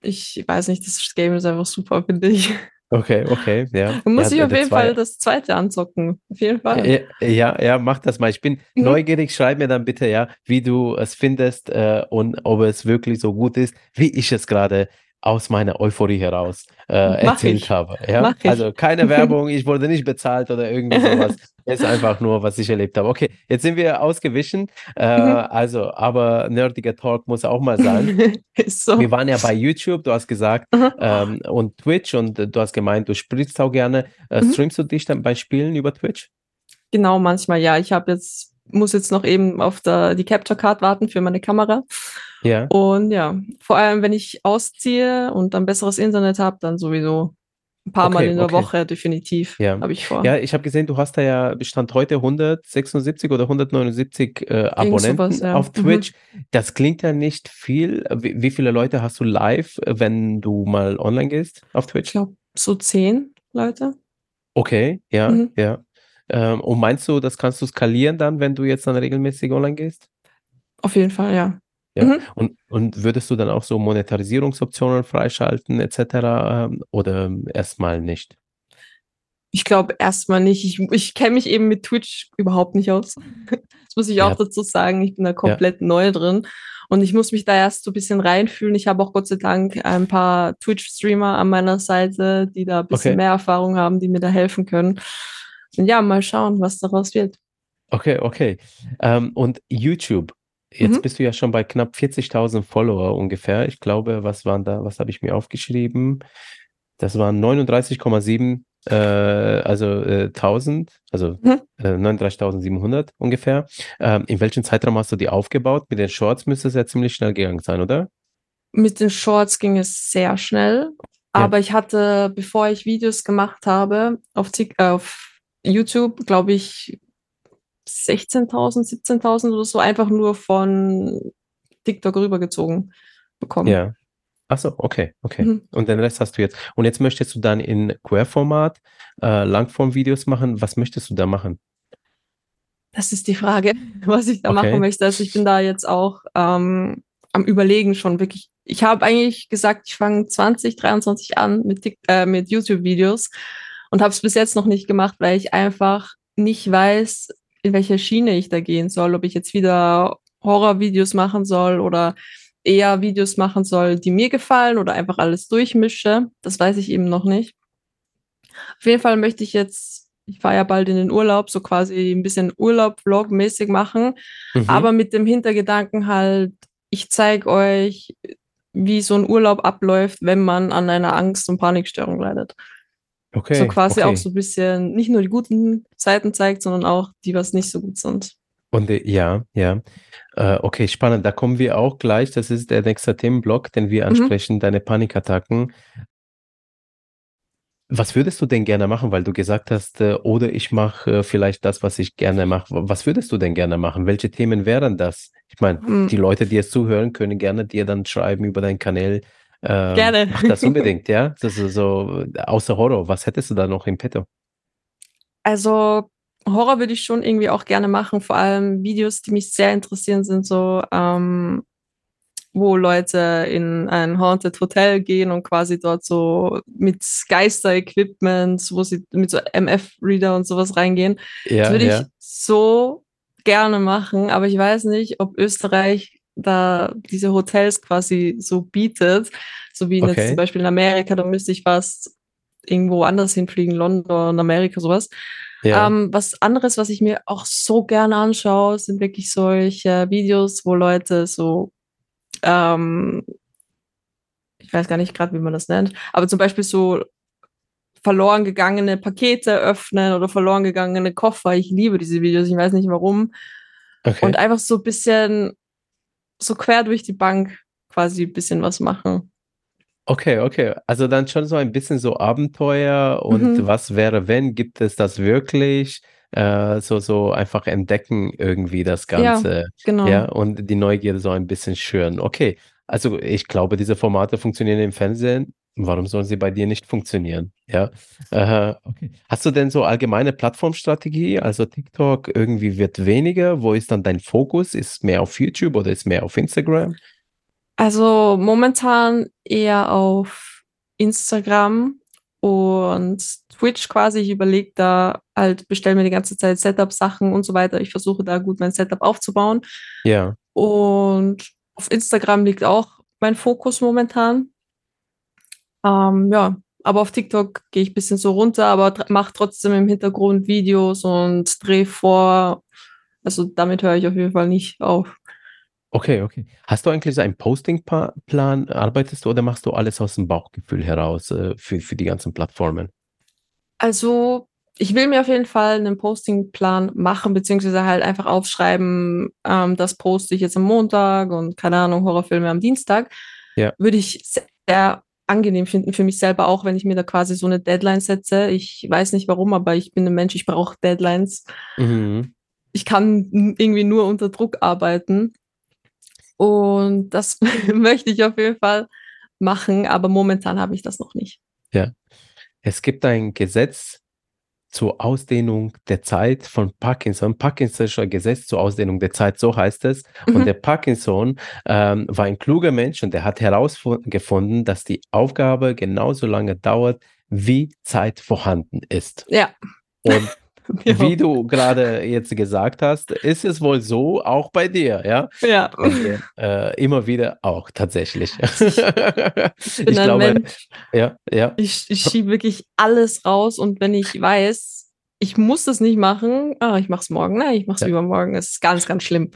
ich weiß nicht, das Game ist einfach super, finde ich. Okay, okay, ja. Man muss ja, ich auf jeden zwei. Fall das zweite anzocken. Auf jeden Fall. Ja, ja, mach das mal. Ich bin mhm. neugierig. Schreib mir dann bitte, ja, wie du es findest äh, und ob es wirklich so gut ist, wie ich es gerade aus meiner Euphorie heraus äh, erzählt ich. habe. Ja? Also keine Werbung, ich wurde nicht bezahlt oder irgendwie sowas. ist einfach nur, was ich erlebt habe. Okay, jetzt sind wir ausgewichen. Äh, mhm. Also, aber nerdiger Talk muss auch mal sein. so. Wir waren ja bei YouTube, du hast gesagt, mhm. ähm, und Twitch und du hast gemeint, du spielst auch gerne. Äh, mhm. Streamst du dich dann bei Spielen über Twitch? Genau, manchmal ja. Ich habe jetzt muss jetzt noch eben auf der, die Capture Card warten für meine Kamera. Ja. Und ja, vor allem, wenn ich ausziehe und dann besseres Internet habe, dann sowieso ein paar okay, Mal in der okay. Woche definitiv ja. habe ich vor. Ja, ich habe gesehen, du hast da ja Bestand heute 176 oder 179 äh, Abonnenten sowas, ja. auf mhm. Twitch. Mhm. Das klingt ja nicht viel. Wie, wie, viele Leute hast du live, wenn du mal online gehst auf Twitch? Ich glaube, so zehn Leute. Okay, ja, mhm. ja. Ähm, und meinst du, das kannst du skalieren dann, wenn du jetzt dann regelmäßig online gehst? Auf jeden Fall, ja. Ja. Mhm. Und, und würdest du dann auch so Monetarisierungsoptionen freischalten etc. Ähm, oder erstmal nicht? Ich glaube erstmal nicht. Ich, ich kenne mich eben mit Twitch überhaupt nicht aus. Das muss ich auch ja. dazu sagen. Ich bin da komplett ja. neu drin. Und ich muss mich da erst so ein bisschen reinfühlen. Ich habe auch Gott sei Dank ein paar Twitch-Streamer an meiner Seite, die da ein bisschen okay. mehr Erfahrung haben, die mir da helfen können. Und ja, mal schauen, was daraus wird. Okay, okay. Ähm, und YouTube, Jetzt mhm. bist du ja schon bei knapp 40.000 Follower ungefähr. Ich glaube, was waren da, was habe ich mir aufgeschrieben? Das waren 39,7 äh, also äh, 1000, also Mhm. äh, 39.700 ungefähr. Ähm, in welchem Zeitraum hast du die aufgebaut? Mit den Shorts müsste es ja ziemlich schnell gegangen sein, oder? Mit den Shorts ging es sehr schnell, Ja. aber ich hatte, bevor ich Videos gemacht habe, auf, Tik äh, auf YouTube, glaube ich, 16.000, 17.000 oder so, einfach nur von TikTok rübergezogen bekommen. Ja. Ach so, okay, okay. Mhm. Und den Rest hast du jetzt. Und jetzt möchtest du dann in Querformat äh, Langform-Videos machen. Was möchtest du da machen? Das ist die Frage, was ich da Okay. machen möchte. Also ich bin da jetzt auch ähm, am Überlegen schon wirklich. Ich habe eigentlich gesagt, ich fange 2023 an mit, äh, mit YouTube-Videos und habe es bis jetzt noch nicht gemacht, weil ich einfach nicht weiß, in welche Schiene ich da gehen soll. Ob ich jetzt wieder Horror-Videos machen soll oder eher Videos machen soll, die mir gefallen oder einfach alles durchmische. Das weiß ich eben noch nicht. Auf jeden Fall möchte ich jetzt, ich fahre ja bald in den Urlaub, so quasi ein bisschen Urlaub-Vlog-mäßig machen, Mhm. aber mit dem Hintergedanken halt, ich zeige euch, wie so ein Urlaub abläuft, wenn man an einer Angst- und Panikstörung leidet. Okay, so quasi okay. auch so ein bisschen nicht nur die guten Seiten zeigt, sondern auch die, was nicht so gut sind. Und äh, ja, ja. Äh, okay, spannend. Da kommen wir auch gleich. Das ist der nächste Themenblock, den wir Mhm. ansprechen, deine Panikattacken. Was würdest du denn gerne machen? Weil du gesagt hast, äh, oder ich mache äh, vielleicht das, was ich gerne mache. Was würdest du denn gerne machen? Welche Themen wären das? Ich meine, Hm. die Leute, die jetzt zuhören, können gerne dir dann schreiben über deinen Kanal. Ähm, Gerne. Mach das unbedingt, ja? Das ist so, außer Horror, was hättest du da noch im Petto? Also Horror würde ich schon irgendwie auch gerne machen. Vor allem Videos, die mich sehr interessieren, sind so, ähm, wo Leute in ein Haunted Hotel gehen und quasi dort so mit Geister-Equipment, wo sie mit so MF-Reader und sowas reingehen. Das Ja, würde ja. ich so gerne machen, aber ich weiß nicht, ob Österreich da diese Hotels quasi so bietet, so wie jetzt Okay. zum Beispiel in Amerika, da müsste ich fast irgendwo anders hinfliegen, London, Amerika, sowas. Ja. Ähm, was anderes, was ich mir auch so gerne anschaue, sind wirklich solche Videos, wo Leute so, ähm, ich weiß gar nicht gerade, wie man das nennt, aber zum Beispiel so verloren gegangene Pakete öffnen oder verloren gegangene Koffer. Ich liebe diese Videos, ich weiß nicht warum. Okay. Und einfach so ein bisschen so quer durch die Bank quasi ein bisschen was machen. Okay, okay. Also dann schon so ein bisschen so Abenteuer und Mhm. was wäre, wenn, gibt es das wirklich? Äh, so, so einfach entdecken irgendwie das Ja, Ganze. genau. Ja, und die Neugierde so ein bisschen schüren. Okay. Also ich glaube, diese Formate funktionieren im Fernsehen. Warum sollen sie bei dir nicht funktionieren? Ja. Äh, okay. Hast du denn so allgemeine Plattformstrategie? Also TikTok irgendwie wird weniger. Wo ist dann dein Fokus? Ist mehr auf YouTube oder ist mehr auf Instagram? Also momentan eher auf Instagram und Twitch quasi. Ich überlege da halt, bestelle mir die ganze Zeit Setup-Sachen und so weiter. Ich versuche da gut mein Setup aufzubauen. Ja. Und auf Instagram liegt auch mein Fokus momentan. Ähm, ja, aber auf TikTok gehe ich ein bisschen so runter, aber mache trotzdem im Hintergrund Videos und drehe vor. Also damit höre ich auf jeden Fall nicht auf. Okay, okay. Hast du eigentlich so einen Postingplan? Arbeitest du oder machst du alles aus dem Bauchgefühl heraus äh, für, für die ganzen Plattformen? Also ich will mir auf jeden Fall einen Postingplan machen, beziehungsweise halt einfach aufschreiben, ähm, das poste ich jetzt am Montag und keine Ahnung, Horrorfilme am Dienstag. Ja. Würde ich sehr angenehm finden für mich selber auch, wenn ich mir da quasi so eine Deadline setze. Ich weiß nicht warum, aber ich bin ein Mensch, ich brauche Deadlines. Mhm. Ich kann irgendwie nur unter Druck arbeiten. Und das möchte ich auf jeden Fall machen, aber momentan habe ich das noch nicht. Ja. Es gibt ein Gesetz zur Ausdehnung der Zeit von Parkinson, Parkinsonischer Gesetz zur Ausdehnung der Zeit, so heißt es. Und Mhm. der Parkinson ähm, war ein kluger Mensch und der hat herausgefunden, dass die Aufgabe genauso lange dauert, wie Zeit vorhanden ist. Ja. Und Ja. wie du gerade jetzt gesagt hast, ist es wohl so, auch bei dir, ja? ja. Dir, äh, immer wieder auch tatsächlich. Ich ich ein glaube, Mensch. ja, ja. Ich, ich schiebe wirklich alles raus und wenn ich weiß, ich muss das nicht machen, ah, ich mache es morgen, nein, ich mache es Ja. übermorgen. Es ist ganz, ganz schlimm.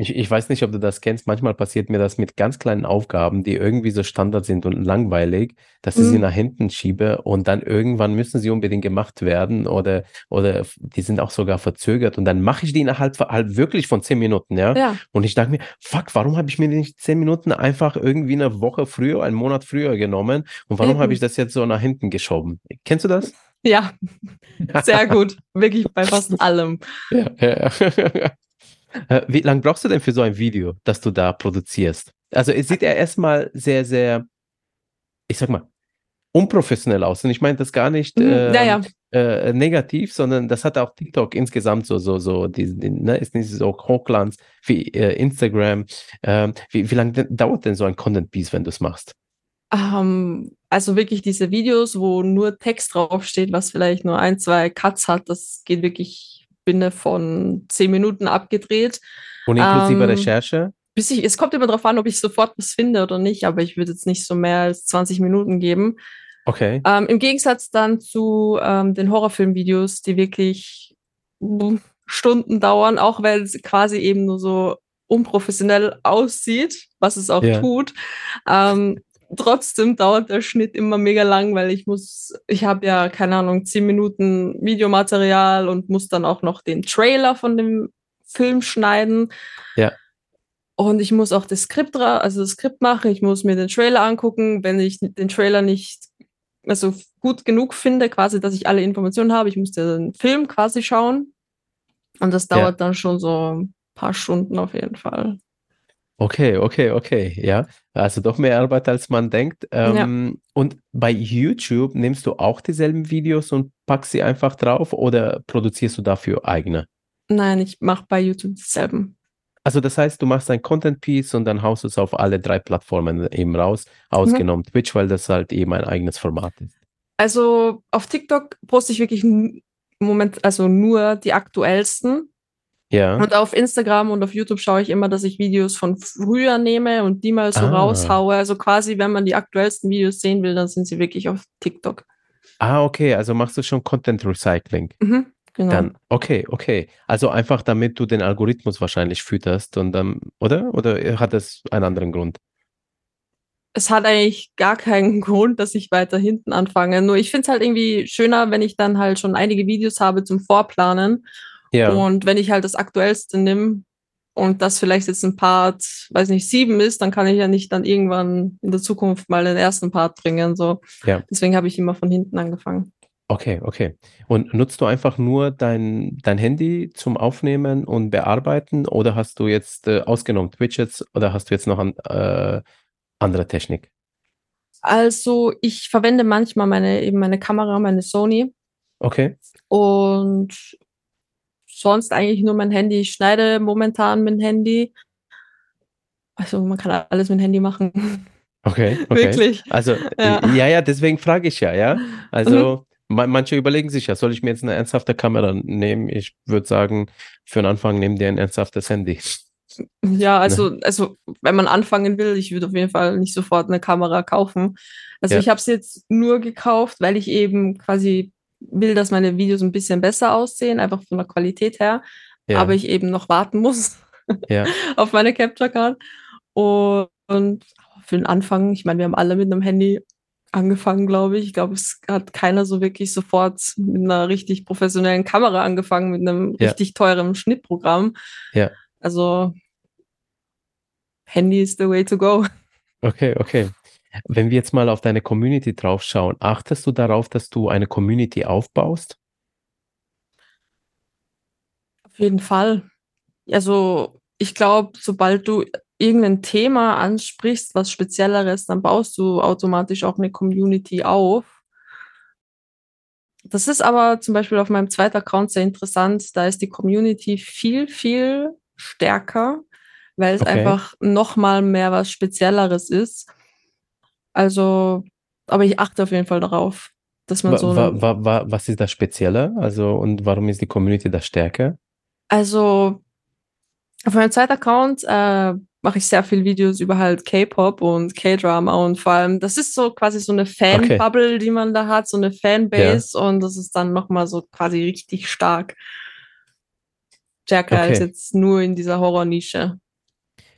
Ich, ich weiß nicht, ob du das kennst. Manchmal passiert mir das mit ganz kleinen Aufgaben, die irgendwie so Standard sind und langweilig, dass ich sie Mhm. nach hinten schiebe und dann irgendwann müssen sie unbedingt gemacht werden oder, oder die sind auch sogar verzögert und dann mache ich die innerhalb halt wirklich von zehn Minuten, ja. Ja, Und ich dachte mir, fuck, warum habe ich mir nicht zehn Minuten einfach irgendwie eine Woche früher, einen Monat früher genommen und warum habe Eben. ich das jetzt so nach hinten geschoben? Kennst du das? ja, sehr gut. Wirklich bei fast allem. Ja, ja. Äh, Wie lange brauchst du denn für so ein Video, das du da produzierst? Also es sieht ja erstmal sehr, sehr, ich sag mal, unprofessionell aus. Und ich meine das gar nicht Mhm, ähm, ja, ja. Äh, negativ, sondern das hat auch TikTok insgesamt so, so, so, die, die, ne, ist nicht so Hochglanz wie äh, Instagram. Ähm, wie wie lange dauert denn so ein Content Piece, wenn du es machst? Ähm, also wirklich diese Videos, wo nur Text draufsteht, was vielleicht nur ein, zwei Cuts hat, das geht wirklich binnen von zehn Minuten abgedreht. Und inklusive Ähm, Recherche? Bis ich, es kommt immer darauf an, ob ich sofort was finde oder nicht, aber ich würde jetzt nicht so mehr als 20 Minuten geben. Okay. Ähm, Im Gegensatz dann zu ähm, den Horrorfilmvideos, die wirklich mm, Stunden dauern, auch weil es quasi eben nur so unprofessionell aussieht, was es auch Ja. tut. Ähm, trotzdem dauert der Schnitt immer mega lang, weil ich muss, ich habe ja, keine Ahnung, 10 Minuten Videomaterial und muss dann auch noch den Trailer von dem Film schneiden. Ja. Und ich muss auch das Skript, also das Skript machen, ich muss mir den Trailer angucken. Wenn ich den Trailer nicht also gut genug finde, quasi, dass ich alle Informationen habe, ich muss den Film quasi schauen. Und das Ja. dauert dann schon so ein paar Stunden auf jeden Fall. Okay, okay, okay, ja. Also doch mehr Arbeit, als man denkt. Ähm, Und bei YouTube nimmst du auch dieselben Videos und packst sie einfach drauf oder produzierst du dafür eigene? Nein, ich mache bei YouTube dasselbe. Also das heißt, du machst ein Content Piece und dann haust du es auf alle drei Plattformen eben raus, ausgenommen Twitch, weil das halt eben ein eigenes Format ist. Also auf TikTok poste ich wirklich im Moment also nur die aktuellsten. Ja, Und auf Instagram und auf YouTube schaue ich immer, dass ich Videos von früher nehme und die mal so Ah. raushaue. Also quasi, wenn man die aktuellsten Videos sehen will, dann sind sie wirklich auf TikTok. ah, okay, also machst du schon Content Recycling. Mhm, genau. Dann, okay, okay. Also einfach, damit du den Algorithmus wahrscheinlich fütterst und dann, oder? Oder hat das einen anderen Grund? es hat eigentlich gar keinen Grund, dass ich weiter hinten anfange. Nur ich finde es halt irgendwie schöner, wenn ich dann halt schon einige Videos habe zum Vorplanen. Ja, Und wenn ich halt das aktuellste nehme und das vielleicht jetzt ein Part, weiß nicht, sieben ist, dann kann ich ja nicht dann irgendwann in der Zukunft mal den ersten Part bringen. So. Ja. Deswegen habe ich immer von hinten angefangen. okay, okay. Und nutzt du einfach nur dein, dein Handy zum Aufnehmen und Bearbeiten oder hast du jetzt äh, ausgenommen Twitch jetzt oder hast du jetzt noch an, äh, andere Technik? Also ich verwende manchmal meine, eben meine Kamera, meine Sony Okay, und sonst eigentlich nur mein Handy. Ich schneide momentan mit dem Handy. Also man kann alles mit dem Handy machen. okay, okay. Wirklich. Also, Ja. ja, ja, deswegen frage ich ja, ja. Also, ma- manche überlegen sich ja, soll ich mir jetzt eine ernsthafte Kamera nehmen? Ich würde sagen, für den Anfang nimm dir ein ernsthaftes Handy. Ja, also, also wenn man anfangen will, ich würde auf jeden Fall nicht sofort eine Kamera kaufen. Also Ja. ich habe es jetzt nur gekauft, weil ich eben quasi will, dass meine Videos ein bisschen besser aussehen, einfach von der Qualität her. Ja, Aber ich eben noch warten muss ja, auf meine Capture Card. Und, und für den Anfang, ich meine, wir haben alle mit einem Handy angefangen, glaube ich. Ich glaube, es hat keiner so wirklich sofort mit einer richtig professionellen Kamera angefangen, mit einem Ja. richtig teuren Schnittprogramm. Ja. Also Handy is the way to go. okay, okay. Wenn wir jetzt mal auf deine Community drauf schauen, achtest du darauf, dass du eine Community aufbaust? Auf jeden Fall. Also ich glaube, sobald du irgendein Thema ansprichst, was Spezielleres, dann baust du automatisch auch eine Community auf. Das ist aber zum Beispiel auf meinem zweiten Account sehr interessant. Da ist die Community viel, viel stärker, weil es Okay. einfach noch mal mehr was Spezielleres ist. Also, aber ich achte auf jeden Fall darauf, dass man Wa, so wa, wa, wa, was ist das Spezielle? Also, und warum ist die Community da stärker? Also auf meinem zweiten Account äh, mache ich sehr viel Videos über halt K-Pop und K-Drama und vor allem, das ist so quasi so eine Fan-Bubble, die man da hat, so eine Fanbase und das ist dann nochmal so quasi richtig stark. Stärker als Okay. jetzt nur in dieser Horror-Nische.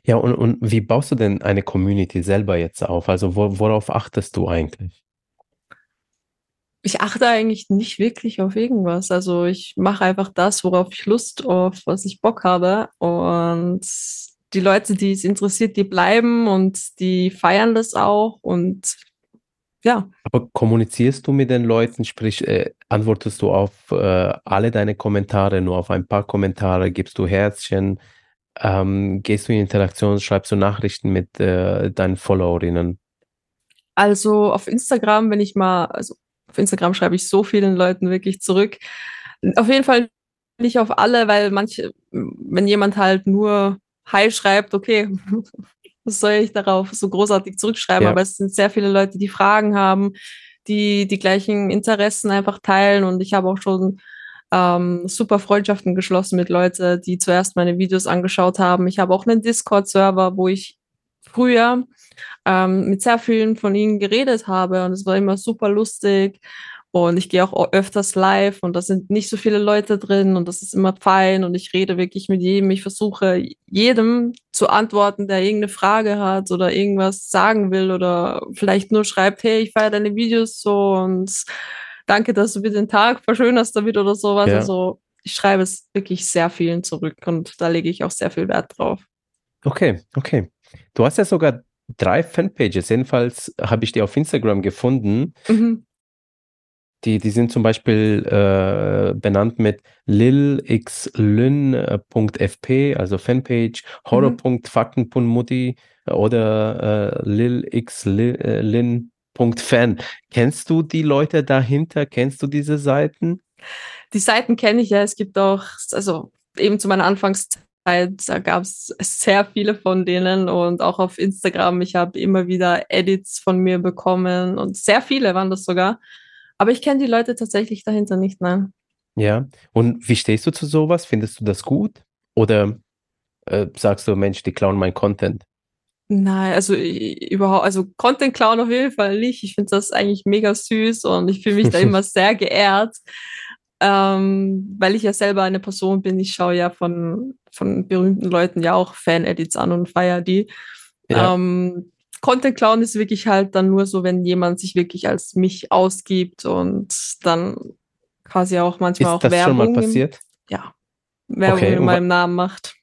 Ja, und, und wie baust du denn eine Community selber jetzt auf? Also wo, worauf achtest du eigentlich? Ich achte eigentlich nicht wirklich auf irgendwas. Also ich mache einfach das, worauf ich Lust auf, was ich Bock habe. Und die Leute, die es interessiert, die bleiben und die feiern das auch. Und ja. Aber kommunizierst du mit den Leuten, sprich, äh, antwortest du auf äh, alle deine Kommentare, nur auf ein paar Kommentare, gibst du Herzchen, ähm, gehst du in Interaktion, schreibst du Nachrichten mit äh, deinen Followerinnen? Also auf Instagram, wenn ich mal, also auf Instagram schreibe ich so vielen Leuten wirklich zurück. Auf jeden Fall nicht auf alle, weil manche, wenn jemand halt nur Hi schreibt, okay, was soll ich darauf so großartig zurückschreiben? Ja. Aber es sind sehr viele Leute, die Fragen haben, die die gleichen Interessen einfach teilen. Und ich habe auch schon ähm, super Freundschaften geschlossen mit Leuten, die zuerst meine Videos angeschaut haben. Ich habe auch einen Discord-Server, wo ich früher ähm, mit sehr vielen von ihnen geredet habe und es war immer super lustig. Und ich gehe auch öfters live und da sind nicht so viele Leute drin und das ist immer fein und ich rede wirklich mit jedem. Ich versuche jedem zu antworten, der irgendeine Frage hat oder irgendwas sagen will oder vielleicht nur schreibt, hey, ich feiere deine Videos so und danke, dass du mir den Tag verschönerst damit oder sowas. Ja. Also ich schreibe es wirklich sehr vielen zurück und da lege ich auch sehr viel Wert drauf. Okay, okay. Du hast ja sogar drei Fanpages, jedenfalls habe ich die auf Instagram gefunden. Mhm. Die, die sind zum Beispiel äh, benannt mit lilxlyn.fp, also Fanpage, horror.fakten.mutti mhm. oder äh, lilxlyn.fan. Kennst du die Leute dahinter? Kennst du diese Seiten? Die Seiten kenne ich ja. Es gibt auch, also eben zu meiner Anfangszeit, da gab es sehr viele von denen und auch auf Instagram. Ich habe immer wieder Edits von mir bekommen und sehr viele waren das sogar. Aber ich kenne die Leute tatsächlich dahinter nicht, nein. Ja, und wie stehst du zu sowas? Findest du das gut? Oder äh, sagst du, Mensch, die klauen mein Content? Nein, also überhaupt, also Content klauen auf jeden Fall nicht. Ich finde das eigentlich mega süß und ich fühle mich da immer sehr geehrt, ähm, weil ich ja selber eine Person bin. Ich schaue ja von, von berühmten Leuten ja auch Fan-Edits an und feiere die. Ja. Ähm, Content klauen ist wirklich halt dann nur so, wenn jemand sich wirklich als mich ausgibt und dann quasi auch manchmal ist auch das Werbung. Schon mal passiert? Im, ja. Werbung okay, in meinem Namen macht.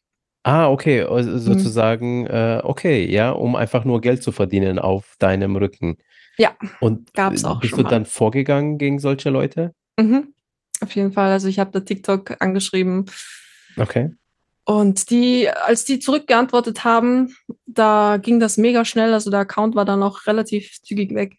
Ah, okay, also mhm. sozusagen, äh, okay, ja, um einfach nur Geld zu verdienen auf deinem Rücken. Ja. Und gab's auch bist du mal. dann vorgegangen gegen solche Leute? Mhm. Auf jeden Fall. Also ich habe da TikTok angeschrieben. Okay. Und die, als die zurückgeantwortet haben, da ging das mega schnell. Also der Account war dann auch relativ zügig weg.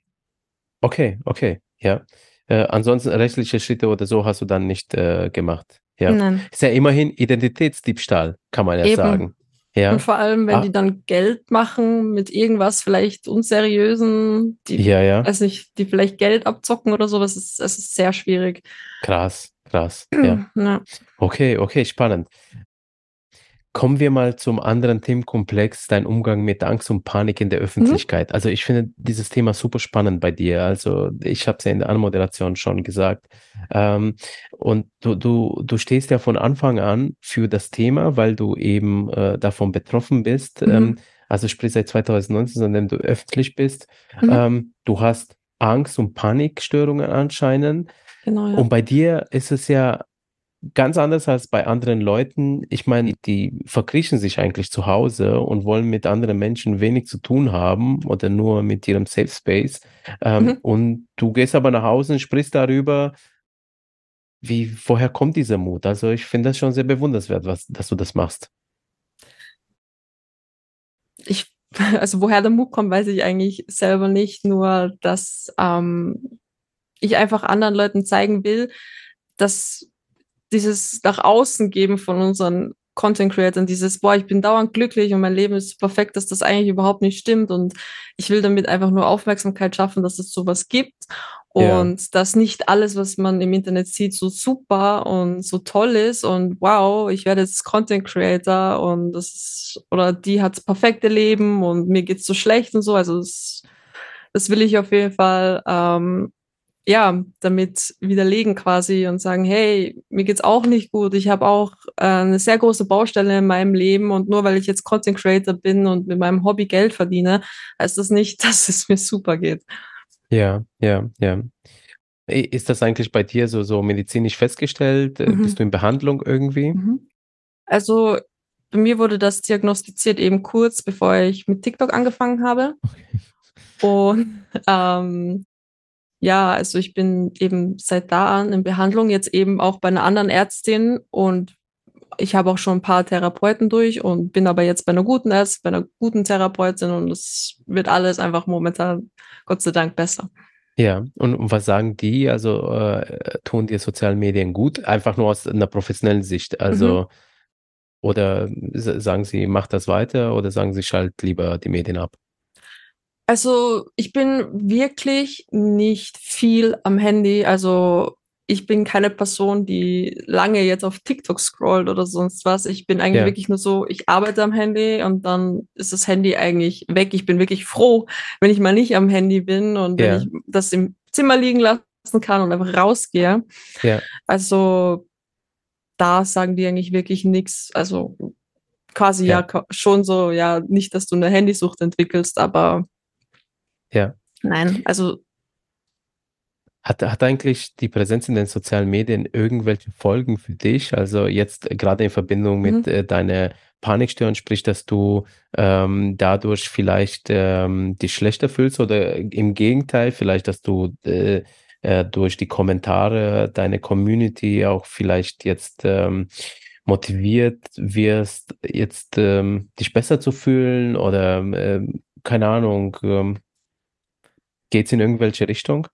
Okay, okay, ja. Äh, ansonsten rechtliche Schritte oder so hast du dann nicht äh, gemacht. Ja. Nein. Ist ja immerhin Identitätsdiebstahl, kann man ja Eben. sagen. Ja. Und vor allem, wenn ah. die dann Geld machen mit irgendwas vielleicht unseriösen, die, ja, ja. weiß nicht, die vielleicht Geld abzocken oder sowas, es ist, es ist sehr schwierig. Krass, krass. ja. ja. Okay, okay, spannend. Kommen wir mal zum anderen Themenkomplex, dein Umgang mit Angst und Panik in der mhm. Öffentlichkeit. Mhm. Also ich finde dieses Thema super spannend bei dir. Also ich habe es ja in der Anmoderation schon gesagt. Ähm, und du, du, du stehst ja von Anfang an für das Thema, weil du eben äh, davon betroffen bist. Mhm. Ähm, also sprich seit 2019, sondern du öffentlich bist. Mhm. Ähm, du hast Angst und Panikstörungen anscheinend. Genau, ja. Und bei dir ist es ja ganz anders als bei anderen Leuten. Ich meine, die verkriechen sich eigentlich zu Hause und wollen mit anderen Menschen wenig zu tun haben oder nur mit ihrem Safe Space. Ähm, mhm. Und du gehst aber nach Hause und sprichst darüber, wie, woher kommt dieser Mut? Also ich finde das schon sehr bewundernswert, was, dass du das machst. Ich, also woher der Mut kommt, weiß ich eigentlich selber nicht, nur dass ähm, ich einfach anderen Leuten zeigen will, dass dieses nach außen geben von unseren Content Creators, dieses, boah, ich bin dauernd glücklich und mein Leben ist perfekt, dass das eigentlich überhaupt nicht stimmt und ich will damit einfach nur Aufmerksamkeit schaffen, dass es sowas gibt und ja. dass nicht alles, was man im Internet sieht, so super und so toll ist und wow, ich werde jetzt Content Creator und das ist, oder die hat das perfekte Leben und mir geht's so schlecht und so, also das, das will ich auf jeden Fall ähm, ja, damit widerlegen quasi und sagen, hey, mir geht's auch nicht gut. Ich habe auch äh, eine sehr große Baustelle in meinem Leben und nur weil ich jetzt Content Creator bin und mit meinem Hobby Geld verdiene, heißt das nicht, dass es mir super geht. Ja, ja, ja. Ist das eigentlich bei dir so, so medizinisch festgestellt? Äh, mhm. Bist du in Behandlung irgendwie? Mhm. Also bei mir wurde das diagnostiziert eben kurz, bevor ich mit TikTok angefangen habe. Okay. Und ähm, ja, also ich bin eben seit da an in Behandlung, jetzt eben auch bei einer anderen Ärztin und ich habe auch schon ein paar Therapeuten durch und bin aber jetzt bei einer guten Ärztin, bei einer guten Therapeutin und es wird alles einfach momentan Gott sei Dank besser. Ja, und, und was sagen die? Also äh, tun dir sozialen Medien gut? Einfach nur aus einer professionellen Sicht. Also, mhm. oder sagen sie, mach das weiter oder sagen sie, schalt lieber die Medien ab? Also ich bin wirklich nicht viel am Handy. Also ich bin keine Person, die lange jetzt auf TikTok scrollt oder sonst was. Ich bin eigentlich ja. wirklich nur so, ich arbeite am Handy und dann ist das Handy eigentlich weg. Ich bin wirklich froh, wenn ich mal nicht am Handy bin und ja. wenn ich das im Zimmer liegen lassen kann und einfach rausgehe. Ja. Also da sagen die eigentlich wirklich nichts. Also quasi ja. ja schon so, ja, nicht, dass du eine Handysucht entwickelst, aber ja. Nein, also. Hat, hat eigentlich die Präsenz in den sozialen Medien irgendwelche Folgen für dich? Also jetzt gerade in Verbindung mit mhm. äh, deiner Panikstörung, sprich, dass du ähm, dadurch vielleicht ähm, dich schlechter fühlst oder im Gegenteil, vielleicht, dass du äh, äh, durch die Kommentare deine Community auch vielleicht jetzt ähm, motiviert wirst, jetzt ähm, dich besser zu fühlen oder ähm, keine Ahnung, ähm, Geht es in irgendwelche Richtung?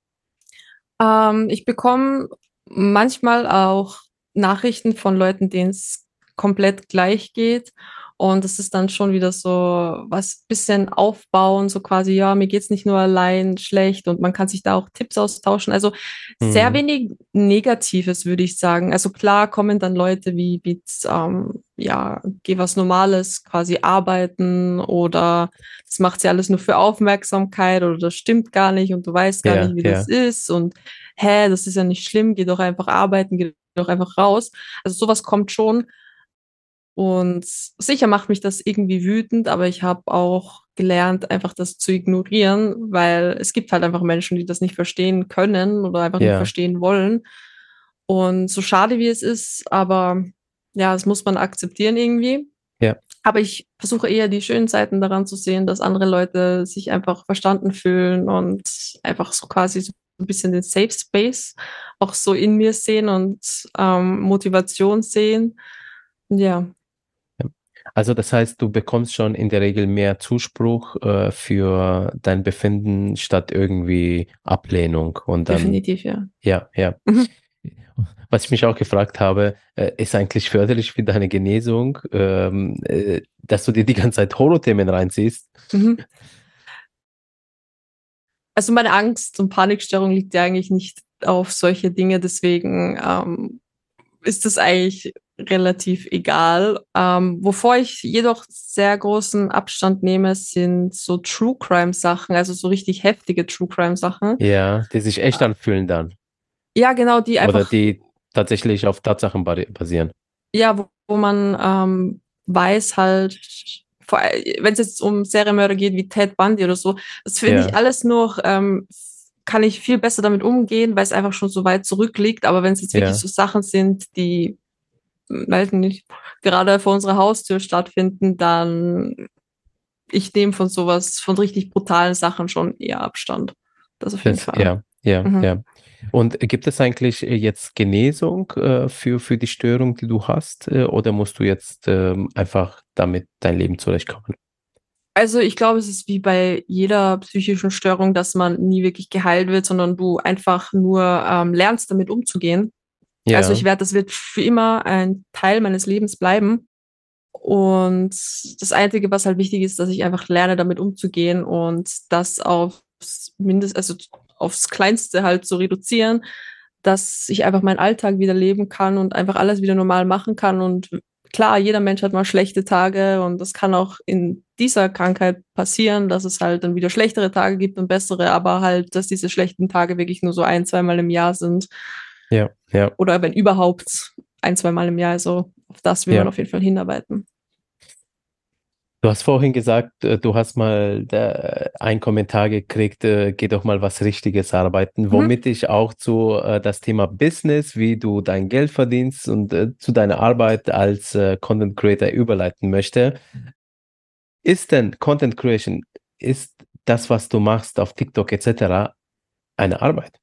Ähm, ich bekomme manchmal auch Nachrichten von Leuten, denen es komplett gleich geht. Und das ist dann schon wieder so was bisschen aufbauen, so quasi, ja, mir geht's nicht nur allein schlecht und man kann sich da auch Tipps austauschen. Also mhm. sehr wenig Negatives, würde ich sagen. Also klar kommen dann Leute wie, wie ähm, ja, geh was Normales, quasi arbeiten oder das macht sie alles nur für Aufmerksamkeit oder das stimmt gar nicht und du weißt gar ja, nicht, wie ja. das ist und hä, das ist ja nicht schlimm, geh doch einfach arbeiten, geh doch einfach raus. Also sowas kommt schon. Und sicher macht mich das irgendwie wütend, aber ich habe auch gelernt, einfach das zu ignorieren, weil es gibt halt einfach Menschen, die das nicht verstehen können oder einfach ja. nicht verstehen wollen. Und so schade wie es ist, aber ja, das muss man akzeptieren irgendwie. Ja. Aber ich versuche eher die schönen Seiten daran zu sehen, dass andere Leute sich einfach verstanden fühlen und einfach so quasi so ein bisschen den Safe Space auch so in mir sehen und ähm, Motivation sehen. Ja, also das heißt, du bekommst schon in der Regel mehr Zuspruch äh, für dein Befinden statt irgendwie Ablehnung. Und dann, Definitiv, ja. Ja, ja. Mhm. Was ich mich auch gefragt habe, äh, ist eigentlich förderlich für deine Genesung, ähm, äh, dass du dir die ganze Zeit Holo-Themen reinziehst? Mhm. Also meine Angst und Panikstörung liegt ja eigentlich nicht auf solche Dinge, deswegen ähm, ist das eigentlich relativ egal. Ähm, wovor ich jedoch sehr großen Abstand nehme, sind so True Crime Sachen, also so richtig heftige True Crime Sachen. Ja, die sich echt anfühlen dann. Ja, genau, die einfach. Oder die tatsächlich auf Tatsachen basieren. Ja, wo, wo man ähm, weiß halt, wenn es jetzt um Serienmörder geht wie Ted Bundy oder so, das finde ja. ich alles noch, ähm, kann ich viel besser damit umgehen, weil es einfach schon so weit zurückliegt. Aber wenn es jetzt wirklich ja. so Sachen sind, die weiß nicht, gerade vor unserer Haustür stattfinden, dann ich nehme von sowas, von richtig brutalen Sachen schon eher Abstand. Das auf jeden das, Fall. Ja, ja, mhm. ja. Und gibt es eigentlich jetzt Genesung äh, für, für die Störung, die du hast, äh, oder musst du jetzt äh, einfach damit dein Leben zurechtkommen? Also ich glaube, es ist wie bei jeder psychischen Störung, dass man nie wirklich geheilt wird, sondern du einfach nur ähm, lernst, damit umzugehen. Ja. Also ich werde, das wird für immer ein Teil meines Lebens bleiben. Und das Einzige, was halt wichtig ist, dass ich einfach lerne, damit umzugehen und das aufs Mindest, also aufs Kleinste halt zu reduzieren, dass ich einfach meinen Alltag wieder leben kann und einfach alles wieder normal machen kann. Und klar, jeder Mensch hat mal schlechte Tage und das kann auch in dieser Krankheit passieren, dass es halt dann wieder schlechtere Tage gibt und bessere, aber halt, dass diese schlechten Tage wirklich nur so ein, zweimal im Jahr sind. Ja, ja. Oder wenn überhaupt ein, zweimal im Jahr. Also auf das will Ja. man auf jeden Fall hinarbeiten. Du hast vorhin gesagt, äh, du hast mal da einen Kommentar gekriegt, äh, geh doch mal was Richtiges arbeiten, womit ich auch zu äh, das Thema Business, wie du dein Geld verdienst und äh, zu deiner Arbeit als äh, Content Creator überleiten möchte. Ist denn Content Creation, ist das, was du machst auf TikTok etc., eine Arbeit?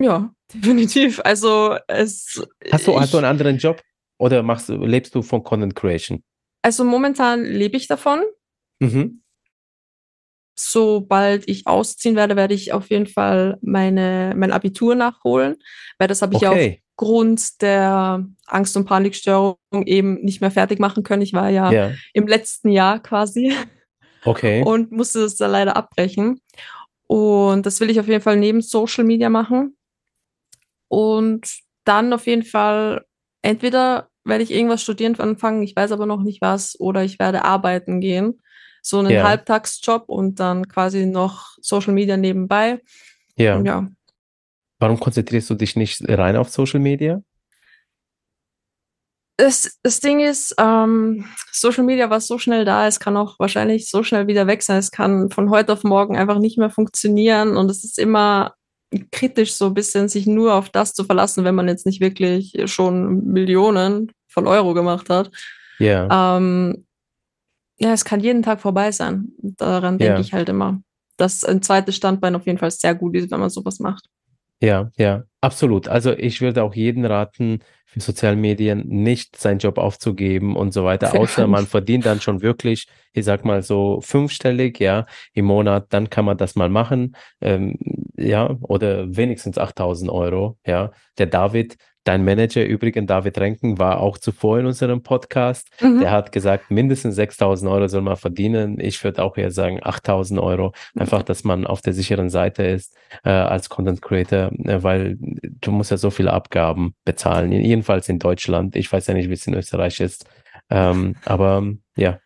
Ja, definitiv. Also es. Hast du, hast du ich- einen anderen Job oder machst lebst du von Content Creation? Also momentan lebe ich davon. Mhm. Sobald ich ausziehen werde, werde ich auf jeden Fall meine, mein Abitur nachholen, weil das habe ich ja Okay. aufgrund der Angst- und Panikstörung eben nicht mehr fertig machen können. Ich war ja, Ja. im letzten Jahr quasi Okay. und musste das da leider abbrechen. Und das will ich auf jeden Fall neben Social Media machen. Und dann auf jeden Fall entweder werde ich irgendwas studieren anfangen, ich weiß aber noch nicht was, oder ich werde arbeiten gehen. So einen Ja. Halbtagsjob und dann quasi noch Social Media nebenbei. Ja. Und ja. Warum konzentrierst du dich nicht rein auf Social Media? Das, das Ding ist, ähm, Social Media, was so schnell da ist, kann auch wahrscheinlich so schnell wieder weg sein. Es kann von heute auf morgen einfach nicht mehr funktionieren und es ist immer kritisch, so ein bisschen sich nur auf das zu verlassen, wenn man jetzt nicht wirklich schon Millionen von Euro gemacht hat. Ja. Ähm, ja, es kann jeden Tag vorbei sein. Daran denke Ja. ich halt immer, dass ein zweites Standbein auf jeden Fall sehr gut ist, wenn man sowas macht. Ja, ja, absolut. Also ich würde auch jeden raten, für Sozialmedien nicht seinen Job aufzugeben und so weiter, außer man verdient dann schon wirklich, ich sag mal so fünfstellig, ja, im Monat, dann kann man das mal machen, ähm, ja, oder wenigstens 8000 Euro, ja. Der David, dein Manager übrigens, David Renken, war auch zuvor in unserem Podcast. Mhm. Der hat gesagt, mindestens 6000 Euro soll man verdienen. Ich würde auch eher sagen 8000 Euro. Einfach, dass man auf der sicheren Seite ist äh, als Content Creator, äh, weil du musst ja so viele Abgaben bezahlen. Jedenfalls in Deutschland. Ich weiß ja nicht, wie es in Österreich ist. Ähm, aber ja,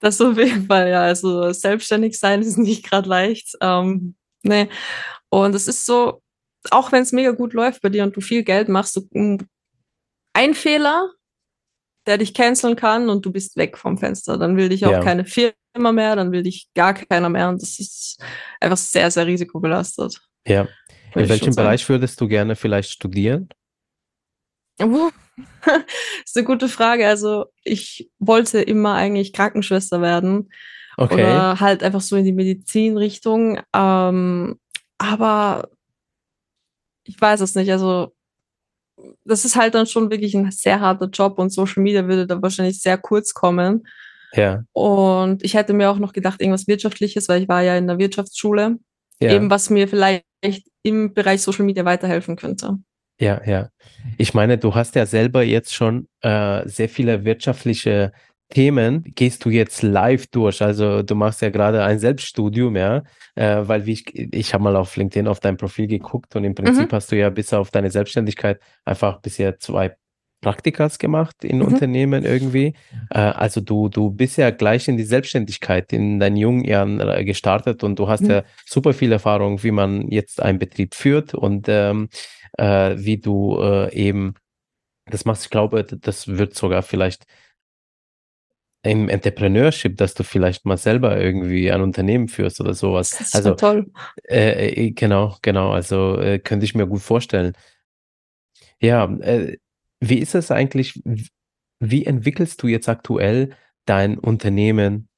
Das auf jeden Fall, ja. Also selbstständig sein ist nicht gerade leicht. Ähm, nee. Und es ist so, auch wenn es mega gut läuft bei dir und du viel Geld machst, so, mm, ein Fehler, der dich canceln kann und du bist weg vom Fenster. Dann will dich auch Ja. keine Firma mehr, dann will dich gar keiner mehr. Und das ist einfach sehr, sehr risikobelastet. ja. In welchem. Bereich würdest du gerne vielleicht studieren? Uh, ist eine gute Frage. Also ich wollte immer eigentlich Krankenschwester werden. Okay. Oder halt einfach so in die Medizinrichtung. Ähm, aber ich weiß es nicht. Also, das ist halt dann schon wirklich ein sehr harter Job und Social Media würde da wahrscheinlich sehr kurz kommen. Ja, Und ich hätte mir auch noch gedacht, irgendwas Wirtschaftliches, weil ich war ja in der Wirtschaftsschule, ja. eben was mir vielleicht im Bereich Social Media weiterhelfen könnte. Ja, ja. Ich meine, du hast ja selber jetzt schon äh, sehr viele wirtschaftliche Themen. Gehst du jetzt live durch? Also du machst ja gerade ein Selbststudium, ja, äh, weil wie ich, ich habe mal auf LinkedIn auf dein Profil geguckt und im Prinzip hast du ja bis auf deine Selbstständigkeit einfach bisher zwei Praktikas gemacht in Mhm. Unternehmen irgendwie. Äh, also du, du bist ja gleich in die Selbstständigkeit in deinen jungen Jahren äh, gestartet und du hast Mhm. ja super viel Erfahrung, wie man jetzt einen Betrieb führt und ähm, äh, wie du äh, eben das machst. Ich glaube, das wird sogar vielleicht im Entrepreneurship, dass du vielleicht mal selber irgendwie ein Unternehmen führst oder sowas. Das ist Also toll. äh, äh, genau, genau. Also äh, könnte ich mir gut vorstellen. Ja, äh, wie ist es eigentlich? Wie entwickelst du jetzt aktuell dein Unternehmen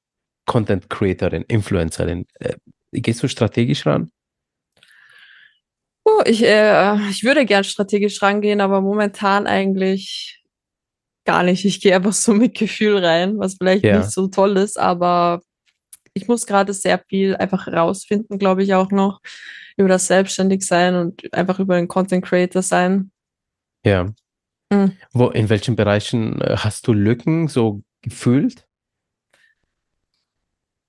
Content Creatorin, Influencerin? Äh, gehst du strategisch ran? Oh, ich, äh, ich würde gern strategisch rangehen, aber momentan eigentlich gar nicht. Ich gehe einfach so mit Gefühl rein, was vielleicht Ja. nicht so toll ist, aber ich muss gerade sehr viel einfach herausfinden, glaube ich, auch noch über das Selbstständigsein und einfach über den Content Creator sein. Ja. Mhm. Wo, in welchen Bereichen äh, hast du Lücken so gefühlt?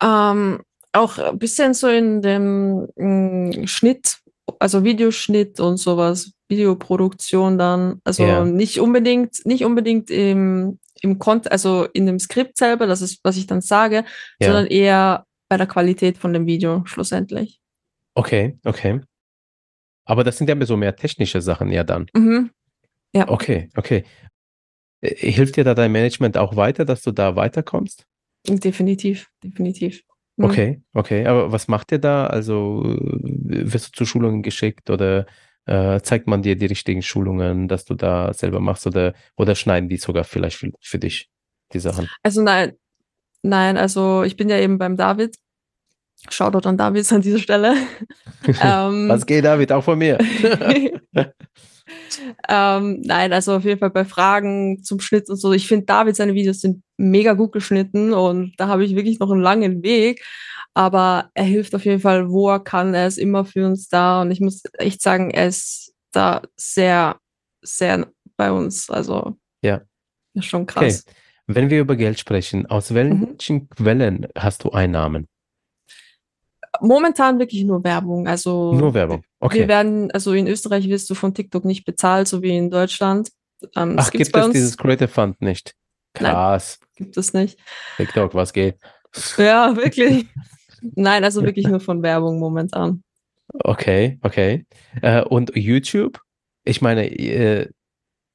Ähm, auch ein bisschen so in dem mm, Schnitt, also Videoschnitt und sowas, Videoproduktion dann. Also Ja. nicht unbedingt, nicht unbedingt im, im Kont also in dem Skript selber, das ist, was ich dann sage, Ja. sondern eher bei der Qualität von dem Video schlussendlich. Okay, okay. Aber das sind ja so mehr technische Sachen ja dann. Mhm. Ja. Okay, okay. Äh, Hilft dir da dein Management auch weiter, dass du da weiterkommst? Definitiv, definitiv. Mhm. Okay, okay. Aber was macht ihr da? Also äh, wirst du zu Schulungen geschickt oder äh, zeigt man dir die richtigen Schulungen, dass du da selber machst oder, oder schneiden die sogar vielleicht für, für dich, die Sachen? Also nein, nein, also ich bin ja eben beim David. Shoutout an David an dieser Stelle. ähm, Was geht, David? Auch von mir. ähm, nein, also auf jeden Fall bei Fragen zum Schnitt und so. Ich finde, David seine Videos sind mega gut geschnitten und da habe ich wirklich noch einen langen Weg. Aber er hilft auf jeden Fall, wo er kann. Er ist immer für uns da und ich muss echt sagen, er ist da sehr, sehr bei uns. Also Ja. ist schon Okay. krass. Wenn wir über Geld sprechen, aus Mhm. welchen Quellen hast du Einnahmen? Momentan wirklich nur Werbung. Also Nur Werbung. Wir Okay. werden, also in Österreich wirst du von TikTok nicht bezahlt, so wie in Deutschland. Ähm, Ach, gibt es dieses Creator Fund nicht? Nein. Krass. gibt es nicht. TikTok, was geht? Ja, wirklich. Nein, also wirklich nur von Werbung momentan. Okay, okay. Äh, und YouTube? Ich meine, äh,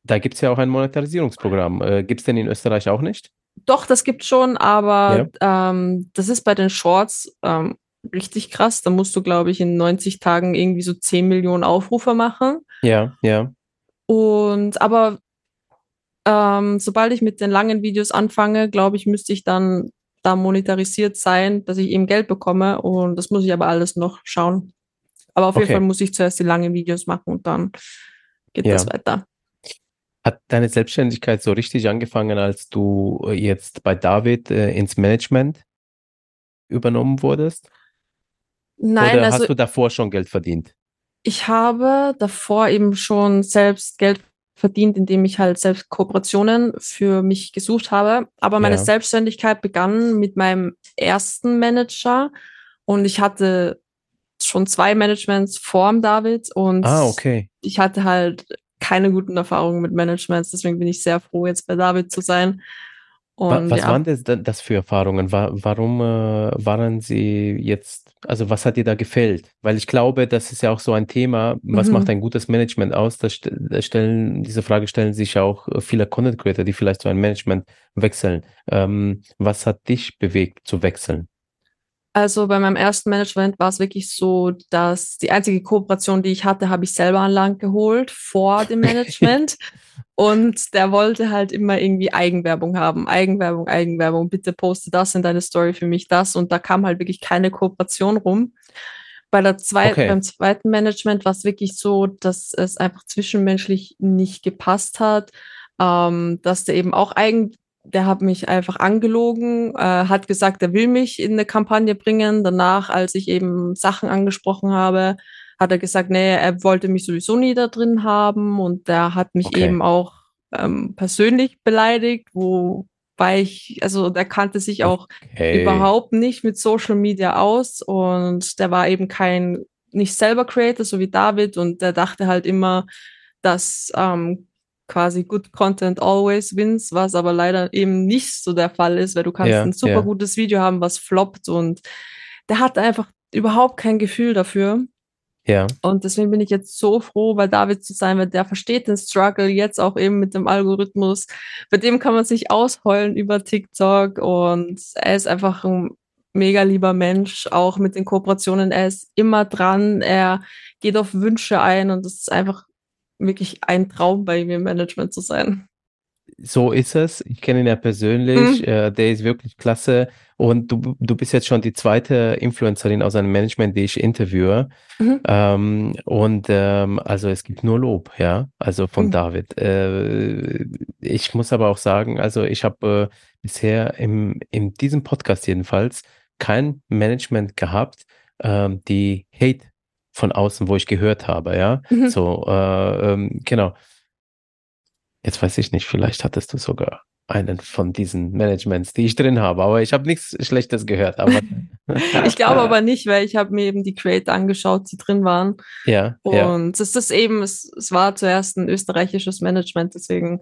da gibt es ja auch ein Monetarisierungsprogramm. Äh, gibt es denn in Österreich auch nicht? Doch, das gibt schon, aber ähm, das ist bei den Shorts ähm, richtig krass. Da musst du, glaube ich, in 90 Tagen irgendwie so 10 Millionen Aufrufe machen. Ja, ja. Und aber ähm, sobald ich mit den langen Videos anfange, glaube ich, müsste ich dann da monetarisiert sein, dass ich eben Geld bekomme. Und das muss ich aber alles noch schauen. Aber auf jeden Okay. Fall muss ich zuerst die langen Videos machen und dann geht Ja. das weiter. Hat deine Selbstständigkeit so richtig angefangen, als du äh, jetzt bei David äh, ins Management übernommen wurdest? Nein, Oder also hast du davor schon Geld verdient? ich habe davor eben schon selbst Geld verdient, indem ich halt selbst Kooperationen für mich gesucht habe. Aber meine Ja. Selbstständigkeit begann mit meinem ersten Manager und ich hatte schon zwei Managements vorm David und Ah, okay. ich hatte halt keine guten Erfahrungen mit Managements, deswegen bin ich sehr froh, jetzt bei David zu sein. Und Was ja. waren das, denn- das für Erfahrungen? Wa- Warum äh, waren sie jetzt, also was hat dir da gefällt? Weil ich glaube, das ist ja auch so ein Thema, was Mhm. macht ein gutes Management aus? Das, st- das stellen, diese Frage stellen sich auch äh, viele Content Creator, die vielleicht zu einem Management wechseln. Ähm, was hat dich bewegt zu wechseln? Also bei meinem ersten Management war es wirklich so, dass die einzige Kooperation, die ich hatte, habe ich selber an Land geholt vor dem Management. Und der wollte halt immer irgendwie Eigenwerbung haben. Eigenwerbung, Eigenwerbung. Bitte poste das in deine Story für mich, das. Und da kam halt wirklich keine Kooperation rum. Bei der zweit, Okay. beim zweiten Management war es wirklich so, dass es einfach zwischenmenschlich nicht gepasst hat. Ähm, dass der eben auch eigen, der hat mich einfach angelogen, äh, hat gesagt, er will mich in eine Kampagne bringen. Danach, als ich eben Sachen angesprochen habe, hat er gesagt, nee, er wollte mich sowieso nie da drin haben und der hat mich Okay. eben auch ähm, persönlich beleidigt, wobei ich, also der kannte sich auch Okay. überhaupt nicht mit Social Media aus und der war eben kein, nicht selber Creator, so wie David und der dachte halt immer, dass ähm, quasi good content always wins, was aber leider eben nicht so der Fall ist, weil du kannst Ja, ein super ja. gutes Video haben, was floppt und der hat einfach überhaupt kein Gefühl dafür. Ja, Und deswegen bin ich jetzt so froh, bei David zu sein, weil der versteht den Struggle jetzt auch eben mit dem Algorithmus. Bei dem kann man sich ausheulen über TikTok und er ist einfach ein mega lieber Mensch, auch mit den Kooperationen. Er ist immer dran, er geht auf Wünsche ein und es ist einfach wirklich ein Traum, bei ihm im Management zu sein. so ist es. Ich kenne ihn ja persönlich. Mhm. Äh, der ist wirklich klasse. Und du, du bist jetzt schon die zweite Influencerin aus einem Management, die ich interviewe. Mhm. Ähm, und ähm, also es gibt nur Lob, ja, also von Mhm. David. Äh, ich muss aber auch sagen, also ich habe äh, bisher im, in diesem Podcast jedenfalls kein Management gehabt, ähm, die Hate von außen, wo ich gehört habe, ja. Mhm. So, äh, ähm, genau. Jetzt weiß ich nicht, vielleicht hattest du sogar. einen von diesen Managements, die ich drin habe. Aber ich habe nichts Schlechtes gehört. Aber ich glaube aber nicht, weil ich habe mir eben die Creator angeschaut, die drin waren. Ja. Und ja. es ist eben, es, es war zuerst ein österreichisches Management, deswegen,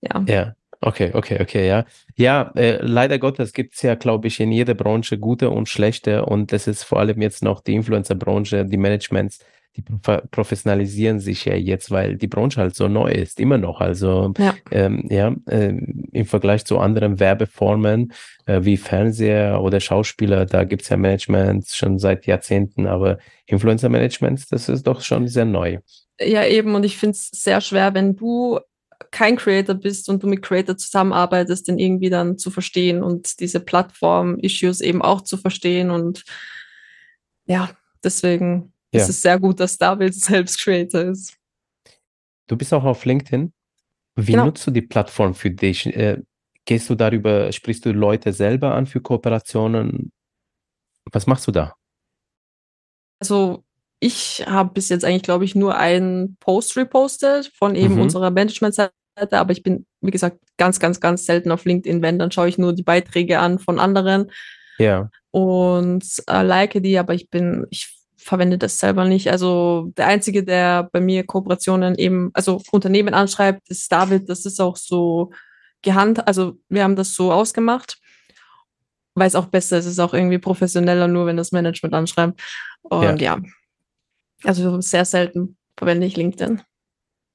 ja. Ja. Okay, okay, okay, ja. Ja, äh, leider Gottes gibt es ja, glaube ich, in jeder Branche gute und schlechte. Und das ist vor allem jetzt noch die Influencer-Branche, die Managements, die professionalisieren sich ja jetzt, weil die Branche halt so neu ist, immer noch. Also ja, ähm, ja äh, im Vergleich zu anderen Werbeformen äh, wie Fernseher oder Schauspieler, da gibt es ja Managements schon seit Jahrzehnten, aber Influencer-Managements, das ist doch schon sehr neu. Ja, eben, und ich finde es sehr schwer, wenn du kein Creator bist und du mit Creator zusammenarbeitest, den irgendwie dann zu verstehen und diese Plattform-Issues eben auch zu verstehen. Und ja, deswegen ja. ist es sehr gut, dass David selbst Creator ist. Du bist auch auf LinkedIn. Wie genau. nutzt du die Plattform für dich? Äh, gehst du darüber, sprichst du Leute selber an für Kooperationen? Was machst du da? Also ich habe bis jetzt eigentlich, glaube ich, nur einen Post repostet von eben mhm. unserer Management-Seite, aber ich bin, wie gesagt, ganz, ganz, ganz selten auf LinkedIn. Wenn, dann schaue ich nur die Beiträge an von anderen. Ja. Und äh, like die, aber ich bin, ich verwende das selber nicht. Also der Einzige, der bei mir Kooperationen eben, also Unternehmen anschreibt, ist David. Das ist auch so gehandhabt, also wir haben das so ausgemacht, weil es auch besser ist, es ist auch irgendwie professioneller, nur wenn das Management anschreibt. Und ja, ja also sehr selten verwende ich LinkedIn.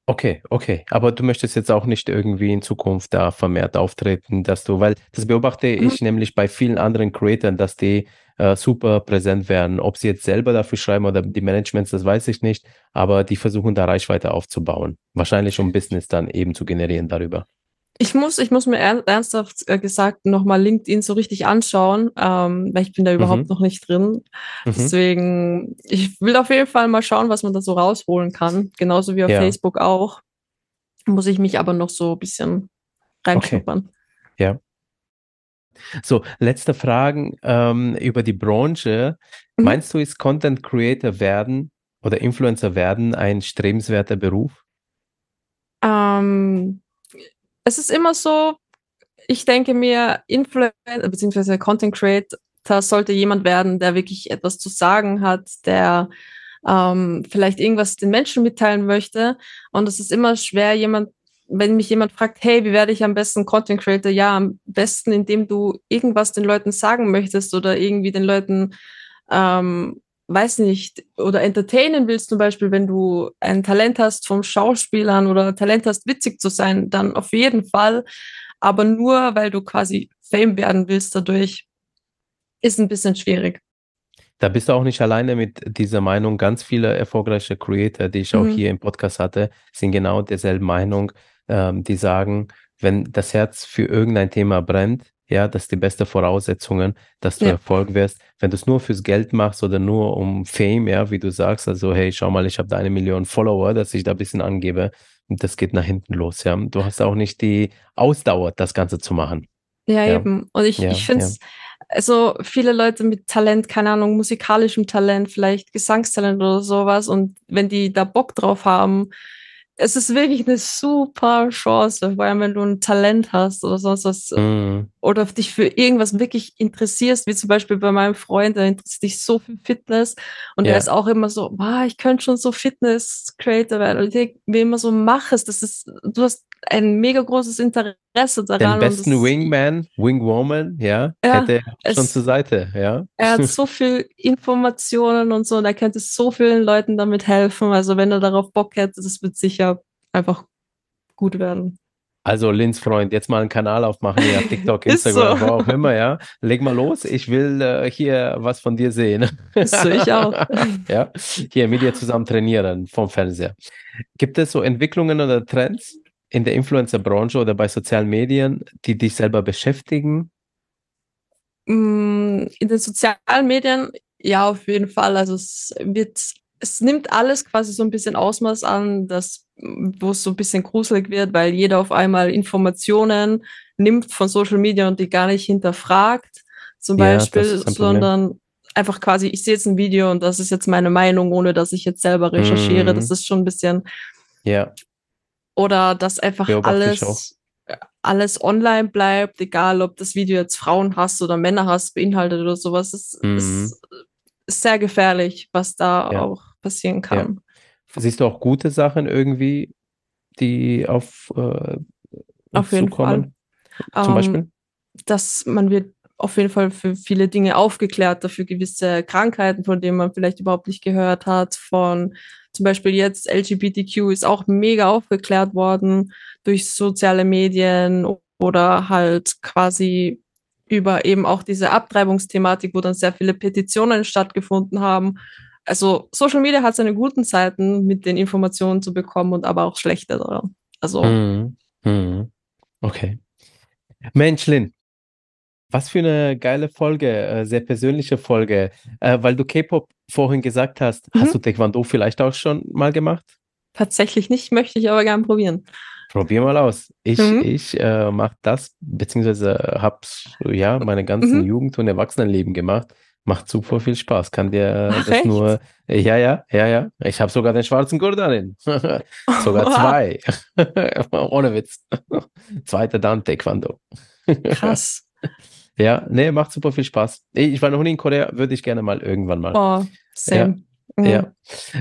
Okay, okay. Aber du möchtest jetzt auch nicht irgendwie in Zukunft da vermehrt auftreten, dass du, weil das beobachte mhm. ich nämlich bei vielen anderen Creators, dass die äh, super präsent werden. Ob sie jetzt selber dafür schreiben oder die Managements, das weiß ich nicht, aber die versuchen da Reichweite aufzubauen. Wahrscheinlich um Business dann eben zu generieren darüber. Ich muss, ich muss mir ernsthaft äh, gesagt nochmal LinkedIn so richtig anschauen, ähm, weil ich bin da überhaupt mhm. noch nicht drin. Mhm. Deswegen, ich will auf jeden Fall mal schauen, was man da so rausholen kann. Genauso wie auf ja. Facebook auch. Muss ich mich aber noch so ein bisschen reinschnuppern. Okay. Ja. So, letzte Fragen ähm, über die Branche. Mhm. Meinst du, ist Content Creator werden oder Influencer werden ein strebenswerter Beruf? Ähm, es ist immer so, ich denke mir, Influencer bzw. Content Creator sollte jemand werden, der wirklich etwas zu sagen hat, der ähm, vielleicht irgendwas den Menschen mitteilen möchte. Und es ist immer schwer, jemand, wenn mich jemand fragt, hey, wie werde ich am besten Content Creator? Ja, am besten, indem du irgendwas den Leuten sagen möchtest oder irgendwie den Leuten ähm, weiß nicht, oder entertainen willst, zum Beispiel, wenn du ein Talent hast vom Schauspielern oder Talent hast, witzig zu sein, dann auf jeden Fall. Aber nur, weil du quasi Fame werden willst dadurch, ist ein bisschen schwierig. Da bist du auch nicht alleine mit dieser Meinung. Ganz viele erfolgreiche Creator, die ich auch mhm. hier im Podcast hatte, sind genau derselben Meinung. Ähm, die sagen, wenn das Herz für irgendein Thema brennt, ja, das ist die beste Voraussetzungen, dass du ja. Erfolg wirst. Wenn du es nur fürs Geld machst oder nur um Fame, ja, wie du sagst, also hey, schau mal, ich habe da eine Million Follower, dass ich da ein bisschen angebe, und das geht nach hinten los, ja. Du hast auch nicht die Ausdauer, das Ganze zu machen. Ja, ja. eben. Und ich, ja, ich finde es, also viele Leute mit Talent, keine Ahnung, musikalischem Talent, vielleicht Gesangstalent oder sowas, und wenn die da Bock drauf haben, es ist wirklich eine super Chance, vor allem wenn du ein Talent hast oder sonst was mm. oder dich für irgendwas wirklich interessierst, wie zum Beispiel bei meinem Freund, der interessiert sich so für Fitness und ja. er ist auch immer so, wow, ich könnte schon so Fitness-Creator werden und ich denke mir immer so, mach es, das ist, du hast ein mega großes Interesse daran. Den besten Wingman, Wingwoman, ja, ja hätte er schon zur Seite, ja. Er hat so viel Informationen und so und er könnte so vielen Leuten damit helfen. Also wenn er darauf Bock hätte, das wird sicher einfach gut werden. Also Lins Freund, jetzt mal einen Kanal aufmachen, ja, TikTok, Instagram, so. wo auch immer, ja. Leg mal los, ich will äh, hier was von dir sehen. So, ich auch. ja, hier mit dir zusammen trainieren vom Fernseher. Gibt es so Entwicklungen oder Trends, in der Influencer-Branche oder bei sozialen Medien, die dich selber beschäftigen? Mm, in den sozialen Medien, ja, auf jeden Fall. Also es wird, es nimmt alles quasi so ein bisschen Ausmaß an, dass, wo es so ein bisschen gruselig wird, weil jeder auf einmal Informationen nimmt von Social Media und die gar nicht hinterfragt, zum ja, Beispiel, sondern einfach quasi, ich sehe jetzt ein Video und das ist jetzt meine Meinung, ohne dass ich jetzt selber recherchiere. Mm. Das ist schon ein bisschen ja. Oder dass einfach alles, alles online bleibt, egal ob das Video jetzt Frauen hast oder Männer hast, beinhaltet oder sowas. Es Mhm. ist, ist sehr gefährlich, was da Ja. auch passieren kann. Siehst du auch gute Sachen irgendwie, die auf, äh, Auf jeden zukommen? Zum Ähm, Beispiel? dass man wird auf jeden Fall für viele Dinge aufgeklärt, dafür gewisse Krankheiten, von denen man vielleicht überhaupt nicht gehört hat, von zum Beispiel jetzt LGBTQ ist auch mega aufgeklärt worden durch soziale Medien oder halt quasi über eben auch diese Abtreibungsthematik, wo dann sehr viele Petitionen stattgefunden haben. Also Social Media hat seine guten Seiten, mit den Informationen zu bekommen und aber auch schlechte. Also Mhm. Mhm. Okay. Mensch, Lin, was für eine geile Folge, äh, sehr persönliche Folge. Äh, weil du K-Pop vorhin gesagt hast, Mhm. hast du Taekwondo vielleicht auch schon mal gemacht? tatsächlich nicht, möchte ich aber gern probieren. Probier mal aus. Ich, Mhm. ich äh, mache das, beziehungsweise hab's ja meine ganzen Mhm. Jugend- und Erwachsenenleben gemacht. Macht super viel Spaß. Kann dir Ach, das echt? nur. Ja, ja, ja, ja. Ich habe sogar den schwarzen Gurt darin. Sogar zwei. Ohne Witz. Zweiter Dan Taekwondo. Krass. Ja, nee, macht super viel Spaß. Ich war noch nie in Korea, würde ich gerne mal irgendwann mal. Oh, same. Mhm. Ja.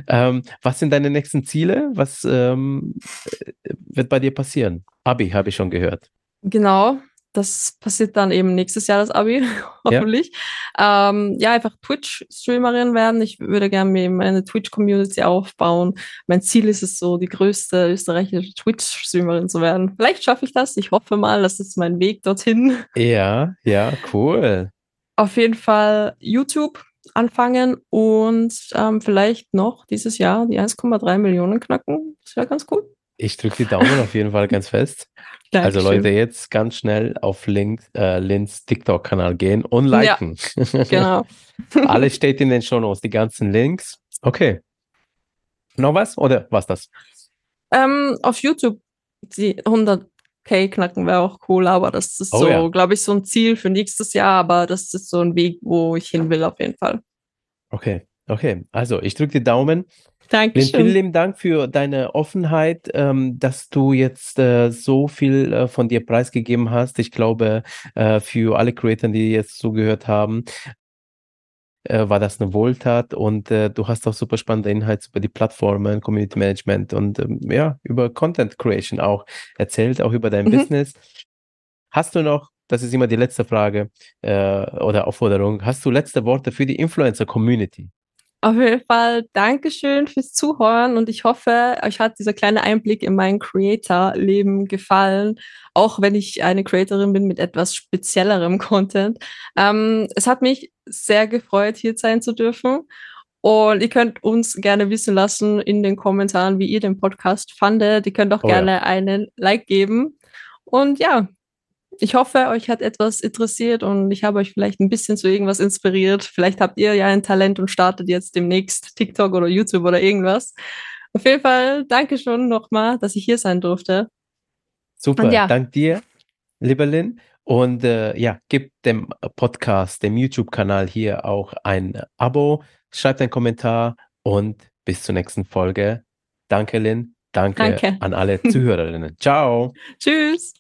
Ähm, was sind deine nächsten Ziele? Was ähm, äh, wird bei dir passieren? Abi habe ich schon gehört. Genau. Das passiert dann eben nächstes Jahr, das Abi, hoffentlich. Ja, ähm, ja einfach Twitch-Streamerin werden. Ich würde gerne mir eben eine Twitch-Community aufbauen. Mein Ziel ist es so, die größte österreichische Twitch-Streamerin zu werden. Vielleicht schaffe ich das. Ich hoffe mal, das ist mein Weg dorthin. Ja, ja, cool. Auf jeden Fall YouTube anfangen und ähm, vielleicht noch dieses Jahr die 1,3 Millionen knacken. Das wäre ganz cool. Ich drücke die Daumen auf jeden Fall ganz fest. Also Dankeschön. Leute, jetzt ganz schnell auf Link, äh, Lins TikTok-Kanal gehen und liken. Genau. Alles steht in den Shownotes, die ganzen Links. Okay. Noch was oder was das? Ähm, auf YouTube die 100k knacken wäre auch cool, aber das ist Oh so, ja. glaube ich, so ein Ziel für nächstes Jahr, aber das ist so ein Weg, wo ich hin will auf jeden Fall. Okay, okay. Also ich drücke die Daumen. Dankeschön. vielen lieben Dank für deine Offenheit, ähm, dass du jetzt äh, so viel äh, von dir preisgegeben hast. Ich glaube, äh, für alle Creatoren, die jetzt zugehört haben, äh, war das eine Wohltat und äh, du hast auch super spannende Inhalte über die Plattformen, Community Management und ähm, ja, über Content Creation auch erzählt, auch über dein Mhm. Business. Hast du noch, das ist immer die letzte Frage äh, oder Aufforderung, hast du letzte Worte für die Influencer-Community? Auf jeden Fall Dankeschön fürs Zuhören und ich hoffe, euch hat dieser kleine Einblick in mein Creator-Leben gefallen, auch wenn ich eine Creatorin bin mit etwas speziellerem Content. Ähm, es hat mich sehr gefreut, hier sein zu dürfen. Und ihr könnt uns gerne wissen lassen in den Kommentaren, wie ihr den Podcast fandet. Ihr könnt auch Oh ja. gerne einen Like geben. Und ja, ich hoffe, euch hat etwas interessiert und ich habe euch vielleicht ein bisschen zu irgendwas inspiriert. Vielleicht habt ihr ja ein Talent und startet jetzt demnächst TikTok oder YouTube oder irgendwas. Auf jeden Fall danke schon nochmal, dass ich hier sein durfte. Super, ja. dank dir, lieber Lin. Und äh, ja, gib dem Podcast, dem YouTube-Kanal hier auch ein Abo, schreibt einen Kommentar und bis zur nächsten Folge. Danke, Lin. Danke Danke. an alle Zuhörerinnen. Ciao. Tschüss.